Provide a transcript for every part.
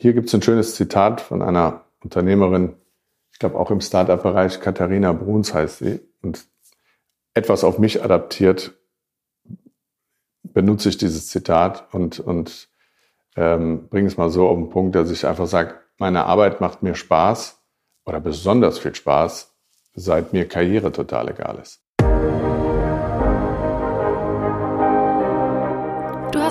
Hier gibt es ein schönes Zitat von einer Unternehmerin, ich glaube auch im Startup-Bereich, Katharina Bruns heißt sie, und etwas auf mich adaptiert, benutze ich dieses Zitat und, und ähm, bringe es mal so auf den Punkt, dass ich einfach sage, meine Arbeit macht mir Spaß oder besonders viel Spaß, seit mir Karriere total egal ist.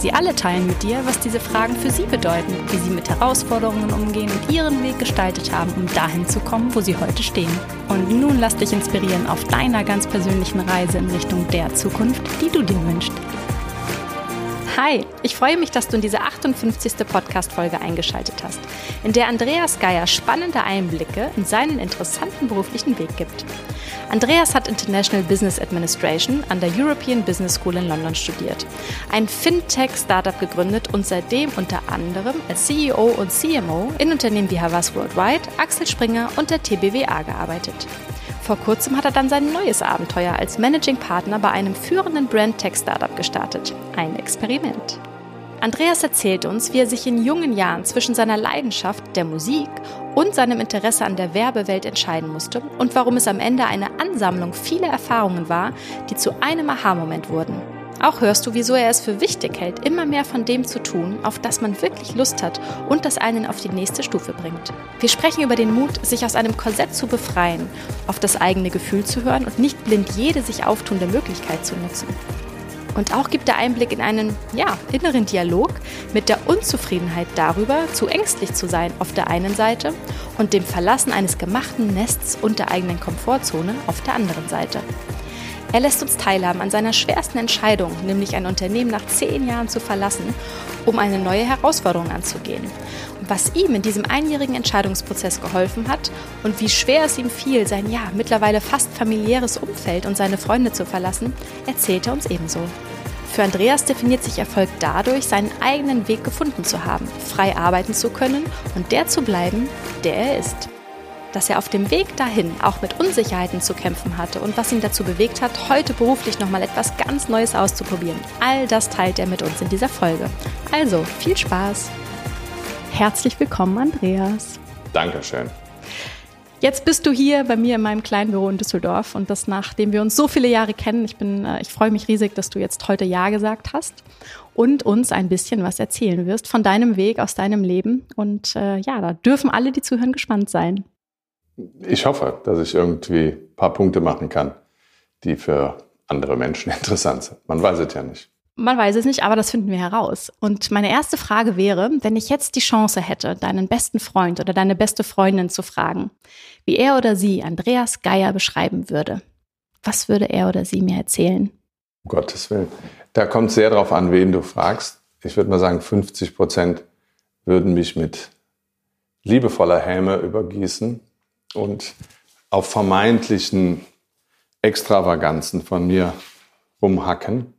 Sie alle teilen mit dir, was diese Fragen für sie bedeuten, wie sie mit Herausforderungen umgehen und ihren Weg gestaltet haben, um dahin zu kommen, wo sie heute stehen. Und nun lass dich inspirieren auf deiner ganz persönlichen Reise in Richtung der Zukunft, die du dir wünschst. Hi, ich freue mich, dass du in diese 58. Podcast-Folge eingeschaltet hast, in der Andreas Geier spannende Einblicke in seinen interessanten beruflichen Weg gibt. Andreas hat International Business Administration an der European Business School in London studiert, ein Fintech-Startup gegründet und seitdem unter anderem als CEO und CMO in Unternehmen wie Havas Worldwide, Axel Springer und der TBWA gearbeitet. Vor kurzem hat er dann sein neues Abenteuer als Managing Partner bei einem führenden Brand-Tech-Startup gestartet. Ein Experiment. Andreas erzählt uns, wie er sich in jungen Jahren zwischen seiner Leidenschaft der Musik und seinem Interesse an der Werbewelt entscheiden musste und warum es am Ende eine Ansammlung vieler Erfahrungen war, die zu einem Aha-Moment wurden. Auch hörst du, wieso er es für wichtig hält, immer mehr von dem zu tun, auf das man wirklich Lust hat und das einen auf die nächste Stufe bringt. Wir sprechen über den Mut, sich aus einem Korsett zu befreien, auf das eigene Gefühl zu hören und nicht blind jede sich auftunende Möglichkeit zu nutzen. Und auch gibt er Einblick in einen, ja, inneren Dialog mit der Unzufriedenheit darüber, zu ängstlich zu sein auf der einen Seite und dem Verlassen eines gemachten Nests und der eigenen Komfortzone auf der anderen Seite. Er lässt uns teilhaben an seiner schwersten Entscheidung, nämlich ein Unternehmen nach zehn Jahren zu verlassen, um eine neue Herausforderung anzugehen. Und was ihm in diesem einjährigen Entscheidungsprozess geholfen hat und wie schwer es ihm fiel, sein ja mittlerweile fast familiäres Umfeld und seine Freunde zu verlassen, erzählt er uns ebenso. Für Andreas definiert sich Erfolg dadurch, seinen eigenen Weg gefunden zu haben, frei arbeiten zu können und der zu bleiben, der er ist dass er auf dem Weg dahin auch mit Unsicherheiten zu kämpfen hatte und was ihn dazu bewegt hat, heute beruflich nochmal etwas ganz Neues auszuprobieren. All das teilt er mit uns in dieser Folge. Also viel Spaß. Herzlich willkommen, Andreas. Dankeschön. Jetzt bist du hier bei mir in meinem kleinen Büro in Düsseldorf und das nachdem wir uns so viele Jahre kennen. Ich bin, äh, ich freue mich riesig, dass du jetzt heute Ja gesagt hast und uns ein bisschen was erzählen wirst von deinem Weg aus deinem Leben. Und äh, ja, da dürfen alle, die zuhören, gespannt sein ich hoffe, dass ich irgendwie ein paar Punkte machen kann, die für andere Menschen interessant sind. Man weiß es ja nicht. Man weiß es nicht, aber das finden wir heraus. Und meine erste Frage wäre, wenn ich jetzt die Chance hätte, deinen besten Freund oder deine beste Freundin zu fragen, wie er oder sie Andreas Geier beschreiben würde, was würde er oder sie mir erzählen? Um Gottes Willen. Da kommt sehr darauf an, wen du fragst. Ich würde mal sagen, 50 Prozent würden mich mit liebevoller Häme übergießen und auf vermeintlichen Extravaganzen von mir rumhacken,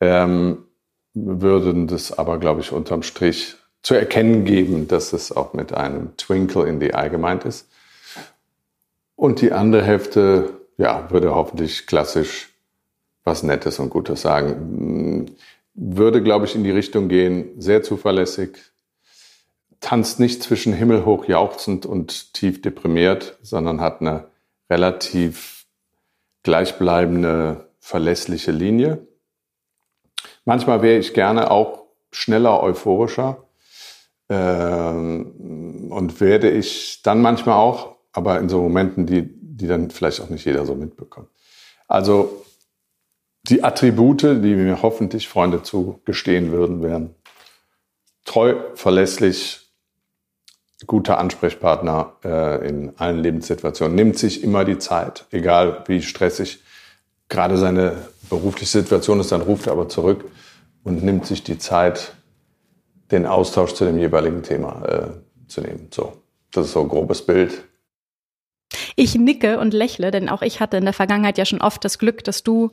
ähm, würden das aber, glaube ich, unterm Strich zu erkennen geben, dass es auch mit einem Twinkle in die Eye gemeint ist. Und die andere Hälfte, ja, würde hoffentlich klassisch was Nettes und Gutes sagen. Würde, glaube ich, in die Richtung gehen, sehr zuverlässig, tanzt nicht zwischen himmelhoch jauchzend und tief deprimiert, sondern hat eine relativ gleichbleibende, verlässliche Linie. Manchmal wäre ich gerne auch schneller euphorischer ähm, und werde ich dann manchmal auch, aber in so Momenten, die, die dann vielleicht auch nicht jeder so mitbekommt. Also die Attribute, die mir hoffentlich Freunde zugestehen würden, wären treu, verlässlich, guter Ansprechpartner äh, in allen Lebenssituationen, nimmt sich immer die Zeit, egal wie stressig gerade seine berufliche Situation ist, dann ruft er aber zurück und nimmt sich die Zeit, den Austausch zu dem jeweiligen Thema äh, zu nehmen. So, das ist so ein grobes Bild. Ich nicke und lächle, denn auch ich hatte in der Vergangenheit ja schon oft das Glück, dass du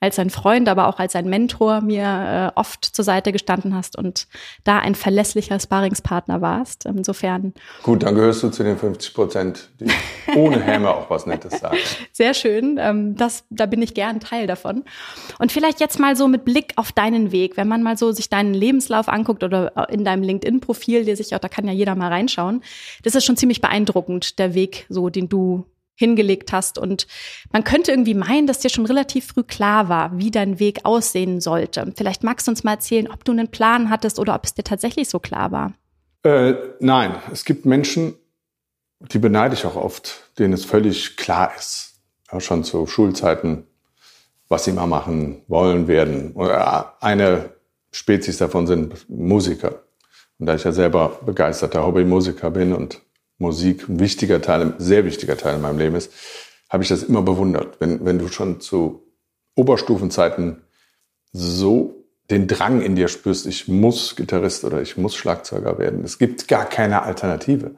als ein Freund, aber auch als ein Mentor mir äh, oft zur Seite gestanden hast und da ein verlässlicher Sparingspartner warst. Insofern. Gut, dann gehörst du zu den 50 Prozent, die ohne Häme auch was Nettes sagen. Sehr schön. Ähm, das, da bin ich gern Teil davon. Und vielleicht jetzt mal so mit Blick auf deinen Weg, wenn man mal so sich deinen Lebenslauf anguckt oder in deinem LinkedIn-Profil, der sich auch, da kann ja jeder mal reinschauen. Das ist schon ziemlich beeindruckend, der Weg, so den du hingelegt hast. Und man könnte irgendwie meinen, dass dir schon relativ früh klar war, wie dein Weg aussehen sollte. Vielleicht magst du uns mal erzählen, ob du einen Plan hattest oder ob es dir tatsächlich so klar war. Äh, nein, es gibt Menschen, die beneide ich auch oft, denen es völlig klar ist, ja, schon zu Schulzeiten, was sie mal machen wollen werden. Eine Spezies davon sind Musiker. Und da ich ja selber begeisterter Hobbymusiker bin und Musik ein wichtiger Teil, ein sehr wichtiger Teil in meinem Leben ist, habe ich das immer bewundert. Wenn, wenn du schon zu Oberstufenzeiten so den Drang in dir spürst, ich muss Gitarrist oder ich muss Schlagzeuger werden. Es gibt gar keine Alternative.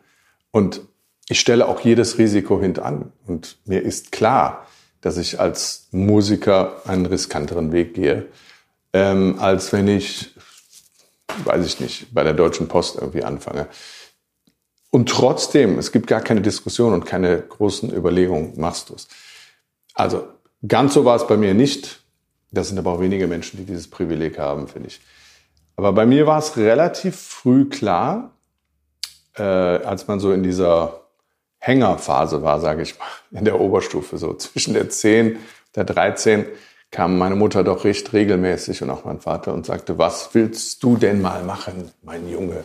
Und ich stelle auch jedes Risiko hintan. Und mir ist klar, dass ich als Musiker einen riskanteren Weg gehe, ähm, als wenn ich, weiß ich nicht, bei der Deutschen Post irgendwie anfange. Und trotzdem, es gibt gar keine Diskussion und keine großen Überlegungen, machst du es. Also ganz so war es bei mir nicht. Das sind aber auch wenige Menschen, die dieses Privileg haben, finde ich. Aber bei mir war es relativ früh klar, äh, als man so in dieser Hängerphase war, sage ich mal, in der Oberstufe, so zwischen der 10 der 13, kam meine Mutter doch recht regelmäßig und auch mein Vater und sagte, was willst du denn mal machen, mein Junge?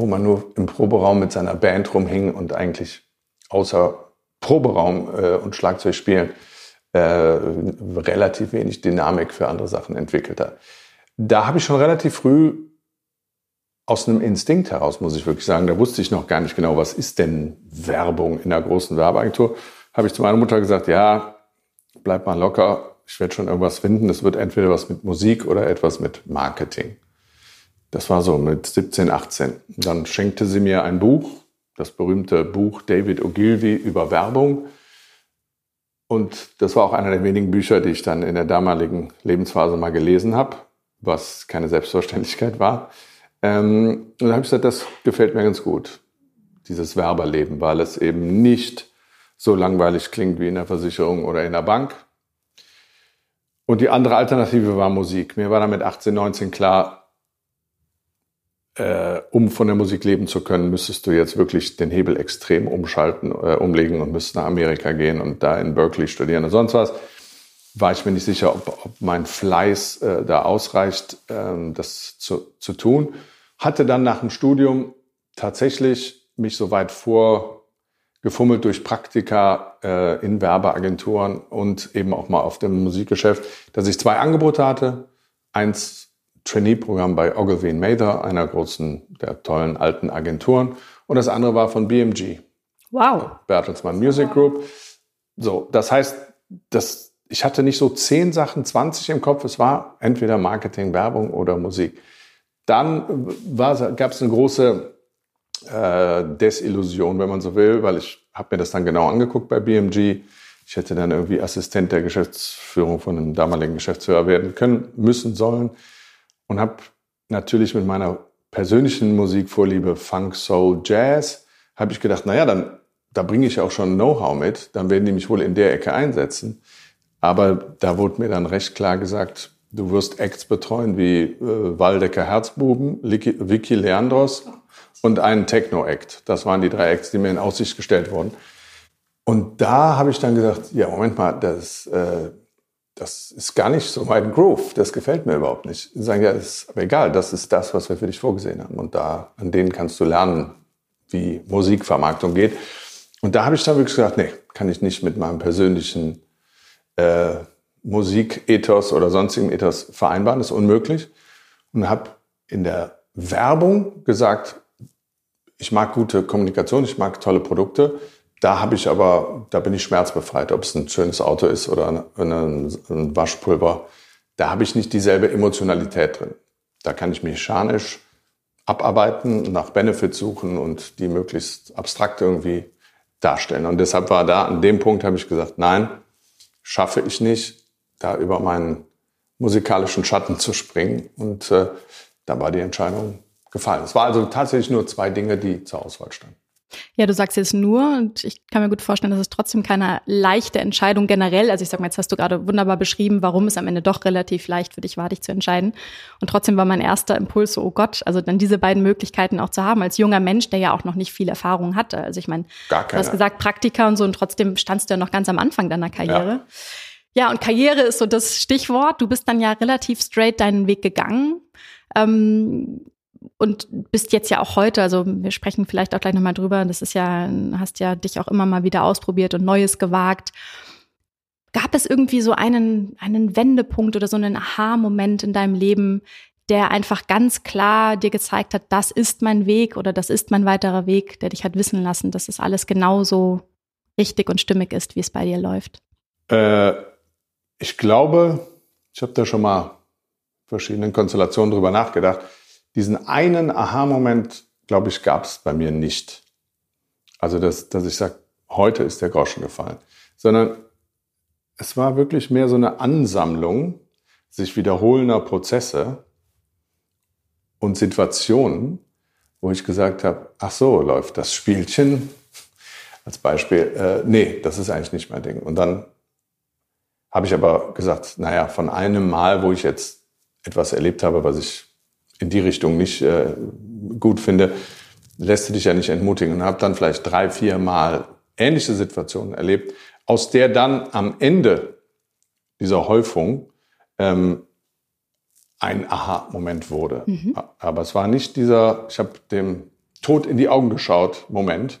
Wo man nur im Proberaum mit seiner Band rumhing und eigentlich außer Proberaum äh, und Schlagzeug spielen äh, relativ wenig Dynamik für andere Sachen entwickelt hat. Da habe ich schon relativ früh aus einem Instinkt heraus, muss ich wirklich sagen, da wusste ich noch gar nicht genau, was ist denn Werbung in einer großen Werbeagentur, habe ich zu meiner Mutter gesagt, ja, bleib mal locker, ich werde schon irgendwas finden, es wird entweder was mit Musik oder etwas mit Marketing. Das war so mit 17, 18. Dann schenkte sie mir ein Buch, das berühmte Buch David Ogilvy über Werbung. Und das war auch einer der wenigen Bücher, die ich dann in der damaligen Lebensphase mal gelesen habe, was keine Selbstverständlichkeit war. Ähm, und da habe ich gesagt, das gefällt mir ganz gut, dieses Werberleben, weil es eben nicht so langweilig klingt wie in der Versicherung oder in der Bank. Und die andere Alternative war Musik. Mir war damit 18, 19 klar, äh, um von der Musik leben zu können, müsstest du jetzt wirklich den Hebel extrem umschalten, äh, umlegen und müsstest nach Amerika gehen und da in Berkeley studieren und sonst was. War ich mir nicht sicher, ob, ob mein Fleiß äh, da ausreicht, ähm, das zu, zu tun. Hatte dann nach dem Studium tatsächlich mich so weit vorgefummelt durch Praktika äh, in Werbeagenturen und eben auch mal auf dem Musikgeschäft, dass ich zwei Angebote hatte. Eins Trainee-Programm bei Ogilvy Mather, einer großen, der tollen alten Agenturen. Und das andere war von BMG. Wow. Bertelsmann Music Group. So, das heißt, das, ich hatte nicht so zehn Sachen, 20 im Kopf. Es war entweder Marketing, Werbung oder Musik. Dann gab es eine große äh, Desillusion, wenn man so will, weil ich habe mir das dann genau angeguckt bei BMG. Ich hätte dann irgendwie Assistent der Geschäftsführung von einem damaligen Geschäftsführer werden können, müssen, sollen und habe natürlich mit meiner persönlichen Musikvorliebe Funk, Soul, Jazz, habe ich gedacht, naja, dann da bringe ich auch schon Know-how mit, dann werden die mich wohl in der Ecke einsetzen. Aber da wurde mir dann recht klar gesagt, du wirst Acts betreuen wie äh, Waldecker Herzbuben, Vicky Leandros und einen Techno-Act. Das waren die drei Acts, die mir in Aussicht gestellt wurden. Und da habe ich dann gesagt, ja, Moment mal, das, äh, das ist gar nicht so mein Groove, das gefällt mir überhaupt nicht. Sie sagen, ja, ist aber egal, das ist das, was wir für dich vorgesehen haben. Und da, an denen kannst du lernen, wie Musikvermarktung geht. Und da habe ich dann wirklich gesagt, nee, kann ich nicht mit meinem persönlichen äh, Musikethos oder sonstigen Ethos vereinbaren, das ist unmöglich. Und habe in der Werbung gesagt, ich mag gute Kommunikation, ich mag tolle Produkte, da habe ich aber, da bin ich schmerzbefreit, ob es ein schönes Auto ist oder ein, ein Waschpulver. Da habe ich nicht dieselbe Emotionalität drin. Da kann ich mechanisch abarbeiten, nach Benefits suchen und die möglichst abstrakt irgendwie darstellen. Und deshalb war da, an dem Punkt habe ich gesagt, nein, schaffe ich nicht. da über meinen musikalischen Schatten zu springen. Und äh, da war die Entscheidung gefallen. Es war also tatsächlich nur zwei Dinge, die zur Auswahl standen. Ja, du sagst jetzt nur und ich kann mir gut vorstellen, dass es trotzdem keine leichte Entscheidung generell, also ich sag mal, jetzt hast du gerade wunderbar beschrieben, warum es am Ende doch relativ leicht für dich war, dich zu entscheiden. Und trotzdem war mein erster Impuls so, oh Gott, also dann diese beiden Möglichkeiten auch zu haben, als junger Mensch, der ja auch noch nicht viel Erfahrung hatte. Also ich meine, du hast gesagt Praktika und so und trotzdem standst du ja noch ganz am Anfang deiner Karriere. Ja. Ja, und Karriere ist so das Stichwort. Du bist dann ja relativ straight deinen Weg gegangen. Ähm, und bist jetzt ja auch heute, also wir sprechen vielleicht auch gleich nochmal drüber, das ist ja, hast ja dich auch immer mal wieder ausprobiert und Neues gewagt. Gab es irgendwie so einen, einen Wendepunkt oder so einen Aha-Moment in deinem Leben, der einfach ganz klar dir gezeigt hat, das ist mein Weg oder das ist mein weiterer Weg, der dich hat wissen lassen, dass es alles genauso richtig und stimmig ist, wie es bei dir läuft? Äh, ich glaube, ich habe da schon mal verschiedenen Konstellationen drüber nachgedacht. Diesen einen Aha-Moment, glaube ich, gab es bei mir nicht. Also, dass, dass ich sage, heute ist der Groschen gefallen. Sondern es war wirklich mehr so eine Ansammlung sich wiederholender Prozesse und Situationen, wo ich gesagt habe, ach so, läuft das Spielchen als Beispiel, äh, nee, das ist eigentlich nicht mein Ding. Und dann habe ich aber gesagt, naja, von einem Mal, wo ich jetzt etwas erlebt habe, was ich in die Richtung nicht äh, gut finde, lässt du dich ja nicht entmutigen. Und habe dann vielleicht drei, vier Mal ähnliche Situationen erlebt, aus der dann am Ende dieser Häufung ähm, ein Aha-Moment wurde. Mhm. Aber es war nicht dieser, ich habe dem Tod in die Augen geschaut, Moment,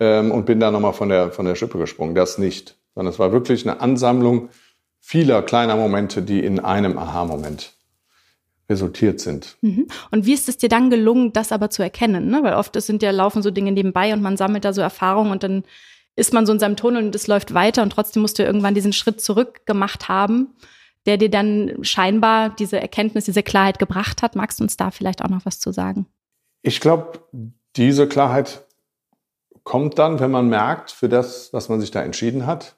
ähm, und bin da nochmal von der, von der Schippe gesprungen. Das nicht. Sondern es war wirklich eine Ansammlung vieler kleiner Momente, die in einem Aha-Moment resultiert sind. Mhm. Und wie ist es dir dann gelungen, das aber zu erkennen? Ne? Weil oft sind ja laufen so Dinge nebenbei und man sammelt da so Erfahrungen und dann ist man so in seinem Tunnel und es läuft weiter und trotzdem musst du irgendwann diesen Schritt zurück gemacht haben, der dir dann scheinbar diese Erkenntnis, diese Klarheit gebracht hat. Magst du uns da vielleicht auch noch was zu sagen? Ich glaube, diese Klarheit kommt dann, wenn man merkt, für das, was man sich da entschieden hat,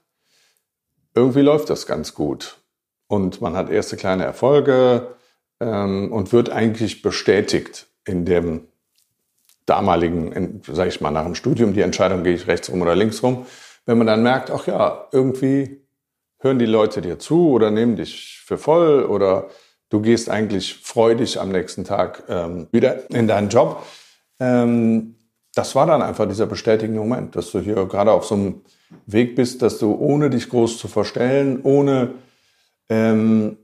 irgendwie läuft das ganz gut. Und man hat erste kleine Erfolge ähm, und wird eigentlich bestätigt in dem damaligen, sage ich mal, nach dem Studium, die Entscheidung, gehe ich rechts rum oder links rum. Wenn man dann merkt, ach ja, irgendwie hören die Leute dir zu oder nehmen dich für voll oder du gehst eigentlich freudig am nächsten Tag ähm, wieder in deinen Job. Ähm, das war dann einfach dieser bestätigende Moment, dass du hier gerade auf so einem Weg bist, dass du ohne dich groß zu verstellen, ohne, ähm,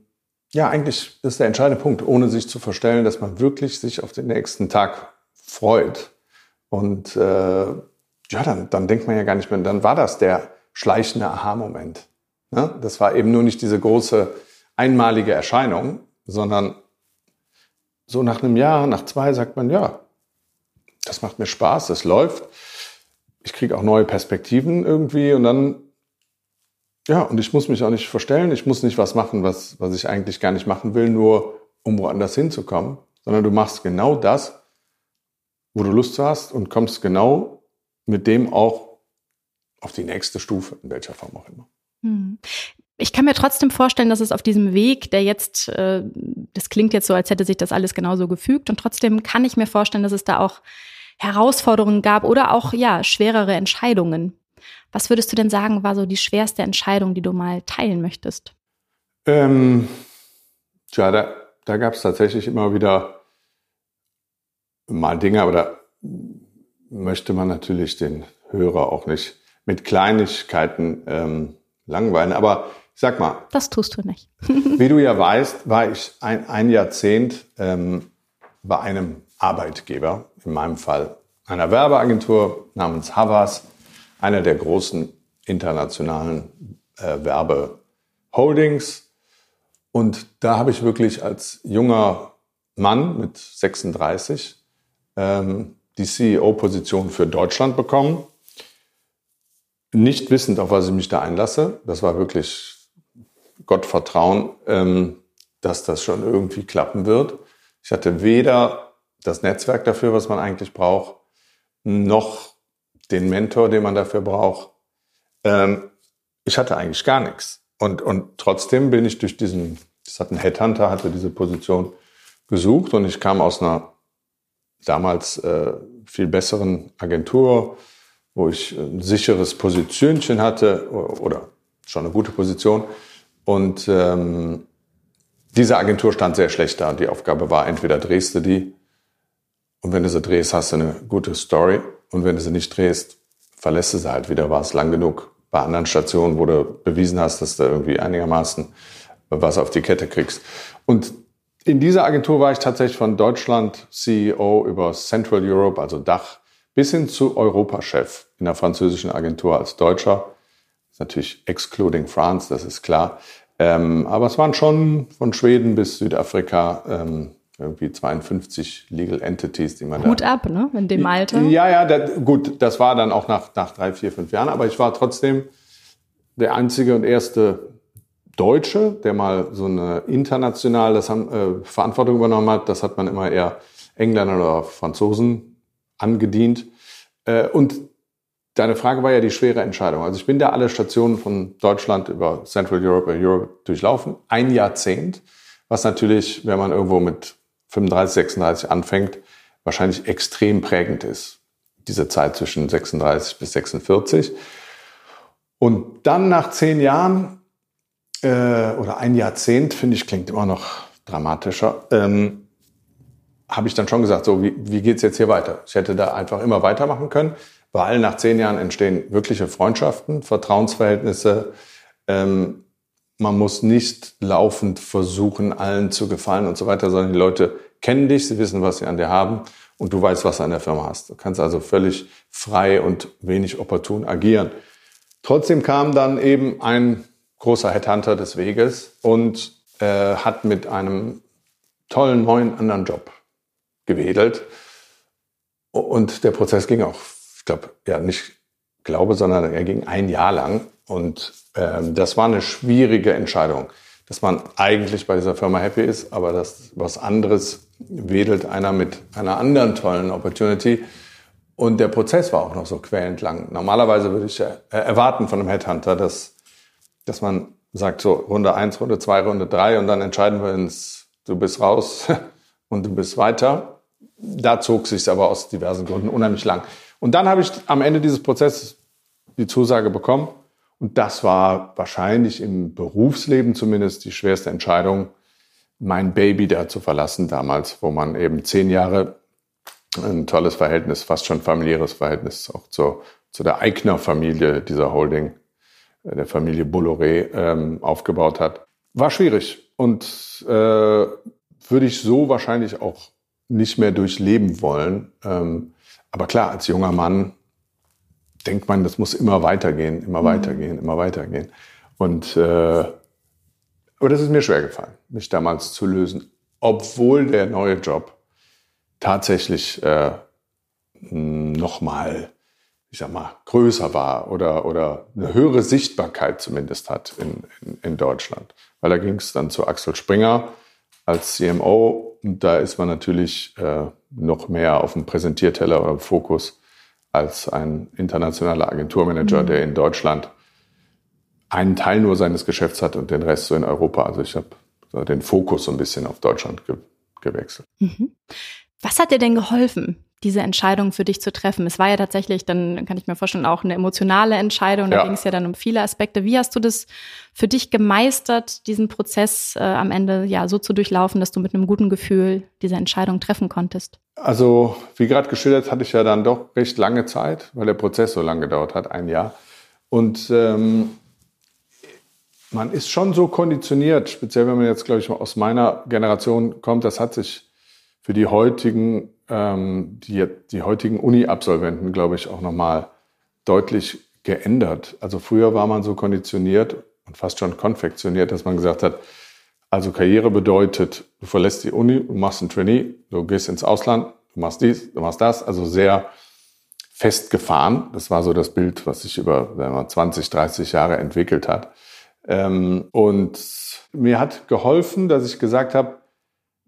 ja, eigentlich ist der entscheidende Punkt, ohne sich zu verstellen, dass man wirklich sich auf den nächsten Tag freut. Und äh, ja, dann, dann denkt man ja gar nicht mehr, dann war das der schleichende Aha-Moment. Ne? Das war eben nur nicht diese große einmalige Erscheinung, sondern so nach einem Jahr, nach zwei sagt man, ja, das macht mir Spaß, das läuft. Ich kriege auch neue Perspektiven irgendwie und dann, ja, und ich muss mich auch nicht verstellen, ich muss nicht was machen, was, was ich eigentlich gar nicht machen will, nur um woanders hinzukommen, sondern du machst genau das, wo du Lust hast und kommst genau mit dem auch auf die nächste Stufe, in welcher Form auch immer. Hm. Ich kann mir trotzdem vorstellen, dass es auf diesem Weg, der jetzt, äh, das klingt jetzt so, als hätte sich das alles genauso gefügt, und trotzdem kann ich mir vorstellen, dass es da auch Herausforderungen gab oder auch, ja, schwerere Entscheidungen. Was würdest du denn sagen, war so die schwerste Entscheidung, die du mal teilen möchtest? Ähm, tja, da, da gab es tatsächlich immer wieder mal Dinge, aber da möchte man natürlich den Hörer auch nicht mit Kleinigkeiten ähm, langweilen. Aber sag mal. Das tust du nicht. wie du ja weißt, war ich ein, ein Jahrzehnt ähm, bei einem Arbeitgeber, in meinem Fall einer Werbeagentur namens Havas, einer der großen internationalen äh, Werbeholdings. Und da habe ich wirklich als junger Mann mit 36 ähm, die CEO-Position für Deutschland bekommen. Nicht wissend, auf was ich mich da einlasse. Das war wirklich Gottvertrauen, ähm, dass das schon irgendwie klappen wird. Ich hatte weder das Netzwerk dafür, was man eigentlich braucht, noch den Mentor, den man dafür braucht. Ähm, ich hatte eigentlich gar nichts. Und, und trotzdem bin ich durch diesen, das hat ein Headhunter, hatte diese Position gesucht und ich kam aus einer damals äh, viel besseren Agentur, wo ich ein sicheres Positionchen hatte oder schon eine gute Position. Und ähm, diese Agentur stand sehr schlecht da die Aufgabe war, entweder drehst du die und wenn du sie drehst, hast du eine gute Story und wenn du sie nicht drehst, verlässt du sie halt wieder, war es lang genug. Bei anderen Stationen, wo du bewiesen hast, dass du irgendwie einigermaßen was auf die Kette kriegst. Und in dieser Agentur war ich tatsächlich von Deutschland CEO über Central Europe, also Dach, bis hin zu Europachef in der französischen Agentur als Deutscher. Natürlich excluding France, das ist klar. Ähm, aber es waren schon von Schweden bis Südafrika ähm, irgendwie 52 Legal Entities, die man Hut da... ab, ne? In dem Alter. Ja, ja, das, gut, das war dann auch nach, nach drei, vier, fünf Jahren, aber ich war trotzdem der einzige und erste Deutsche, der mal so eine internationale äh, Verantwortung übernommen hat. Das hat man immer eher Engländern oder Franzosen angedient. Äh, und deine Frage war ja die schwere Entscheidung. Also ich bin da alle Stationen von Deutschland über Central Europe, Europe durchlaufen. Ein Jahrzehnt, was natürlich, wenn man irgendwo mit 35, 36 anfängt, wahrscheinlich extrem prägend ist. Diese Zeit zwischen 36 bis 46. Und dann nach zehn Jahren äh, oder ein Jahrzehnt, finde ich, klingt immer noch dramatischer, ähm, habe ich dann schon gesagt, so, wie, wie geht's jetzt hier weiter? Ich hätte da einfach immer weitermachen können, weil nach zehn Jahren entstehen wirkliche Freundschaften, Vertrauensverhältnisse. Ähm, man muss nicht laufend versuchen, allen zu gefallen und so weiter, sondern die Leute kennen dich, sie wissen, was sie an dir haben und du weißt, was du an der Firma hast. Du kannst also völlig frei und wenig opportun agieren. Trotzdem kam dann eben ein großer Headhunter des Weges und äh, hat mit einem tollen neuen anderen Job gewedelt. Und der Prozess ging auch, ich glaube, ja, nicht glaube, sondern er ging ein Jahr lang. Und ähm, das war eine schwierige Entscheidung, dass man eigentlich bei dieser Firma happy ist, aber dass was anderes wedelt einer mit einer anderen tollen Opportunity. Und der Prozess war auch noch so quälend lang. Normalerweise würde ich erwarten von einem Headhunter, dass dass man sagt so Runde eins, Runde zwei, Runde drei und dann entscheiden wir uns, du bist raus und du bist weiter. Da zog sich aber aus diversen Gründen unheimlich lang. Und dann habe ich am Ende dieses Prozesses die Zusage bekommen. Und das war wahrscheinlich im Berufsleben zumindest die schwerste Entscheidung, mein Baby da zu verlassen damals, wo man eben zehn Jahre ein tolles Verhältnis, fast schon familiäres Verhältnis auch zur, zu der Eigner-Familie dieser Holding der Familie Bolloré ähm, aufgebaut hat. War schwierig und äh, würde ich so wahrscheinlich auch nicht mehr durchleben wollen. Ähm, aber klar, als junger Mann denkt man, das muss immer weitergehen, immer mhm. weitergehen, immer weitergehen. Und äh, aber das ist mir schwer gefallen, mich damals zu lösen, obwohl der neue Job tatsächlich äh, nochmal ich sag mal, größer war oder, oder eine höhere Sichtbarkeit zumindest hat in, in, in Deutschland. Weil da ging es dann zu Axel Springer als CMO und da ist man natürlich äh, noch mehr auf dem Präsentierteller oder im Fokus als ein internationaler Agenturmanager, mhm. der in Deutschland einen Teil nur seines Geschäfts hat und den Rest so in Europa. Also ich habe den Fokus so ein bisschen auf Deutschland ge gewechselt. Mhm. Was hat dir denn geholfen, diese Entscheidung für dich zu treffen? Es war ja tatsächlich, dann kann ich mir vorstellen, auch eine emotionale Entscheidung. Da ja. ging es ja dann um viele Aspekte. Wie hast du das für dich gemeistert, diesen Prozess äh, am Ende ja so zu durchlaufen, dass du mit einem guten Gefühl diese Entscheidung treffen konntest? Also, wie gerade geschildert, hatte ich ja dann doch recht lange Zeit, weil der Prozess so lange gedauert hat, ein Jahr. Und ähm, man ist schon so konditioniert, speziell wenn man jetzt, glaube ich, aus meiner Generation kommt, das hat sich für die heutigen ähm, die, die heutigen Uni-Absolventen, glaube ich, auch nochmal deutlich geändert. Also früher war man so konditioniert und fast schon konfektioniert, dass man gesagt hat, also Karriere bedeutet, du verlässt die Uni, du machst ein Trainee, du gehst ins Ausland, du machst dies, du machst das, also sehr festgefahren. Das war so das Bild, was sich über sagen wir, 20, 30 Jahre entwickelt hat. Ähm, und mir hat geholfen, dass ich gesagt habe,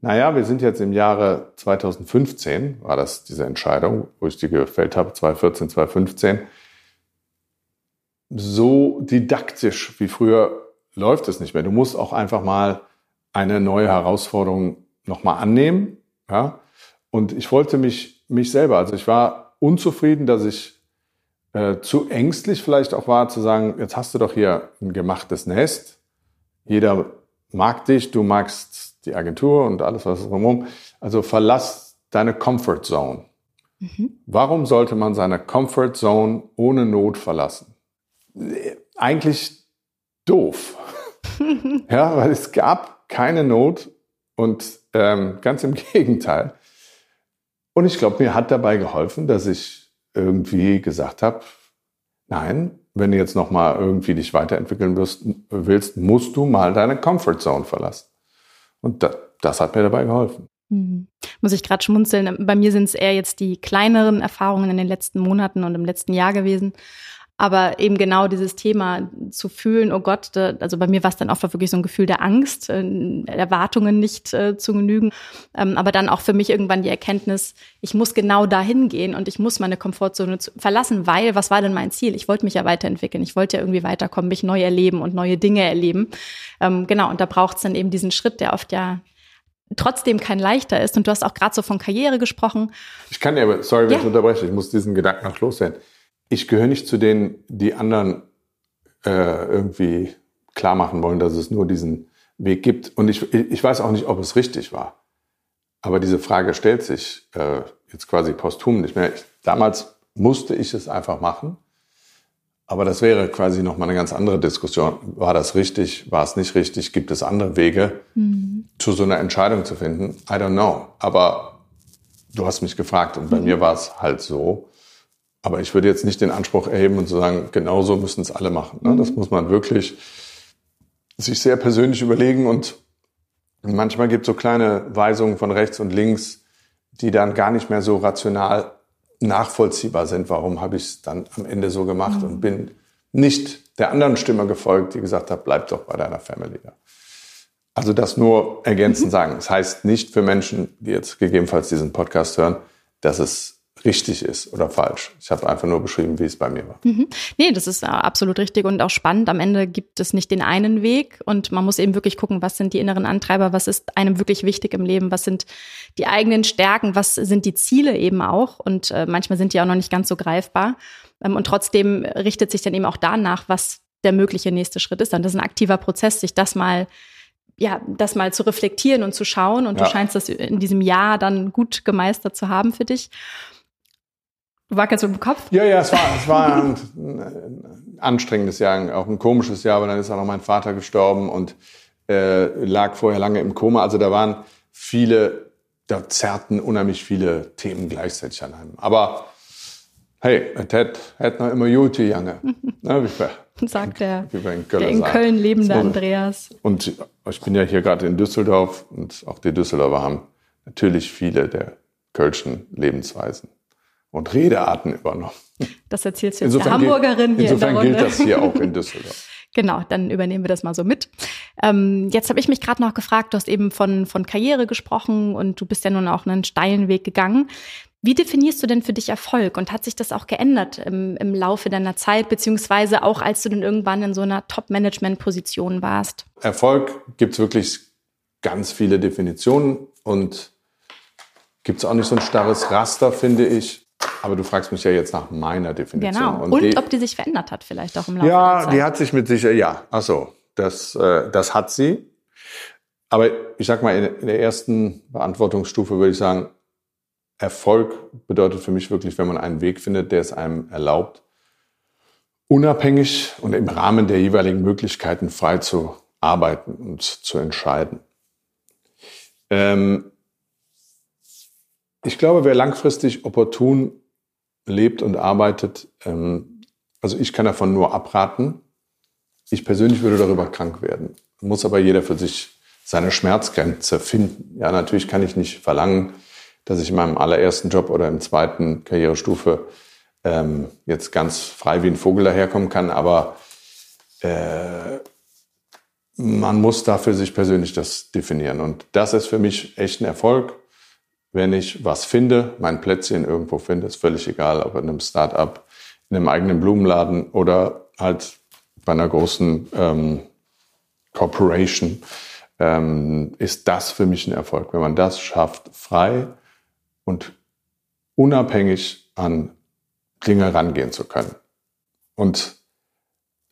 naja, wir sind jetzt im Jahre 2015, war das diese Entscheidung, wo ich die gefällt habe, 2014, 2015. So didaktisch wie früher läuft es nicht mehr. Du musst auch einfach mal eine neue Herausforderung nochmal annehmen. Ja? Und ich wollte mich, mich selber, also ich war unzufrieden, dass ich äh, zu ängstlich vielleicht auch war, zu sagen, jetzt hast du doch hier ein gemachtes Nest. Jeder mag dich, du magst die Agentur und alles, was drumherum. Also verlass deine Comfort Zone. Mhm. Warum sollte man seine Comfort Zone ohne Not verlassen? Eigentlich doof. ja, weil es gab keine Not und ähm, ganz im Gegenteil. Und ich glaube, mir hat dabei geholfen, dass ich irgendwie gesagt habe, nein, wenn du jetzt noch mal irgendwie dich weiterentwickeln wirst, willst, musst du mal deine Comfort Zone verlassen. Und das, das hat mir dabei geholfen. Mhm. Muss ich gerade schmunzeln. Bei mir sind es eher jetzt die kleineren Erfahrungen in den letzten Monaten und im letzten Jahr gewesen. Aber eben genau dieses Thema zu fühlen, oh Gott, da, also bei mir war es dann oft wirklich so ein Gefühl der Angst, äh, Erwartungen nicht äh, zu genügen. Ähm, aber dann auch für mich irgendwann die Erkenntnis, ich muss genau dahin gehen und ich muss meine Komfortzone verlassen, weil was war denn mein Ziel? Ich wollte mich ja weiterentwickeln, ich wollte ja irgendwie weiterkommen, mich neu erleben und neue Dinge erleben. Ähm, genau, und da braucht es dann eben diesen Schritt, der oft ja trotzdem kein leichter ist. Und du hast auch gerade so von Karriere gesprochen. Ich kann ja, aber, sorry, wenn ja. ich unterbreche, ich muss diesen Gedanken noch loswerden ich gehöre nicht zu denen, die anderen äh, irgendwie klar machen wollen, dass es nur diesen Weg gibt. Und ich, ich weiß auch nicht, ob es richtig war. Aber diese Frage stellt sich äh, jetzt quasi posthum nicht mehr. Ich, damals musste ich es einfach machen. Aber das wäre quasi nochmal eine ganz andere Diskussion. War das richtig? War es nicht richtig? Gibt es andere Wege, mhm. zu so einer Entscheidung zu finden? I don't know. Aber du hast mich gefragt und bei mhm. mir war es halt so. Aber ich würde jetzt nicht den Anspruch erheben und zu sagen, genauso müssen es alle machen. Ne? Das mhm. muss man wirklich sich sehr persönlich überlegen und manchmal gibt es so kleine Weisungen von rechts und links, die dann gar nicht mehr so rational nachvollziehbar sind. Warum habe ich es dann am Ende so gemacht mhm. und bin nicht der anderen Stimme gefolgt, die gesagt hat, bleib doch bei deiner Family. Also das nur ergänzend mhm. sagen. Das heißt nicht für Menschen, die jetzt gegebenenfalls diesen Podcast hören, dass es richtig ist oder falsch. Ich habe einfach nur beschrieben, wie es bei mir war. Mhm. Nee, das ist äh, absolut richtig und auch spannend. Am Ende gibt es nicht den einen Weg und man muss eben wirklich gucken, was sind die inneren Antreiber, was ist einem wirklich wichtig im Leben, was sind die eigenen Stärken, was sind die Ziele eben auch und äh, manchmal sind die auch noch nicht ganz so greifbar. Ähm, und trotzdem richtet sich dann eben auch danach, was der mögliche nächste Schritt ist. Dann das ist ein aktiver Prozess, sich das mal ja, das mal zu reflektieren und zu schauen. Und ja. du scheinst das in diesem Jahr dann gut gemeistert zu haben für dich. Wackelst mit dem Kopf? Ja, ja, es war, es war ein, ein anstrengendes Jahr, auch ein komisches Jahr, aber dann ist auch noch mein Vater gestorben und äh, lag vorher lange im Koma. Also da waren viele, da zerrten unheimlich viele Themen gleichzeitig an einem. Aber hey, es hat, hat noch immer Jange. ne, wie Sagt der, wie in Köln, der in Köln lebende Andreas. Und ich bin ja hier gerade in Düsseldorf und auch die Düsseldorfer haben natürlich viele der kölschen Lebensweisen und Redearten übernommen. Das erzählst du jetzt insofern der Hamburgerin gilt, hier Insofern in der Runde. gilt das hier auch in Düsseldorf. Genau, dann übernehmen wir das mal so mit. Ähm, jetzt habe ich mich gerade noch gefragt, du hast eben von, von Karriere gesprochen und du bist ja nun auch einen steilen Weg gegangen. Wie definierst du denn für dich Erfolg und hat sich das auch geändert im, im Laufe deiner Zeit, beziehungsweise auch als du dann irgendwann in so einer Top-Management-Position warst? Erfolg gibt es wirklich ganz viele Definitionen und gibt es auch nicht so ein starres Raster, finde ich. Aber du fragst mich ja jetzt nach meiner Definition. Genau. Und, und die, ob die sich verändert hat vielleicht auch im Laufe ja, der Zeit. Ja, die hat sich mit sicher, ja. Ach so, das, äh, das hat sie. Aber ich sag mal, in, in der ersten Beantwortungsstufe würde ich sagen, Erfolg bedeutet für mich wirklich, wenn man einen Weg findet, der es einem erlaubt, unabhängig und im Rahmen der jeweiligen Möglichkeiten frei zu arbeiten und zu entscheiden. Ähm, ich glaube, wer langfristig opportun lebt und arbeitet, ähm, also ich kann davon nur abraten. Ich persönlich würde darüber krank werden. Muss aber jeder für sich seine Schmerzgrenze finden. Ja, natürlich kann ich nicht verlangen, dass ich in meinem allerersten Job oder im zweiten Karrierestufe ähm, jetzt ganz frei wie ein Vogel daherkommen kann, aber äh, man muss dafür sich persönlich das definieren. Und das ist für mich echt ein Erfolg wenn ich was finde, mein Plätzchen irgendwo finde, ist völlig egal, ob in einem Start-up, in einem eigenen Blumenladen oder halt bei einer großen ähm, Corporation, ähm, ist das für mich ein Erfolg. Wenn man das schafft, frei und unabhängig an Dinge rangehen zu können. Und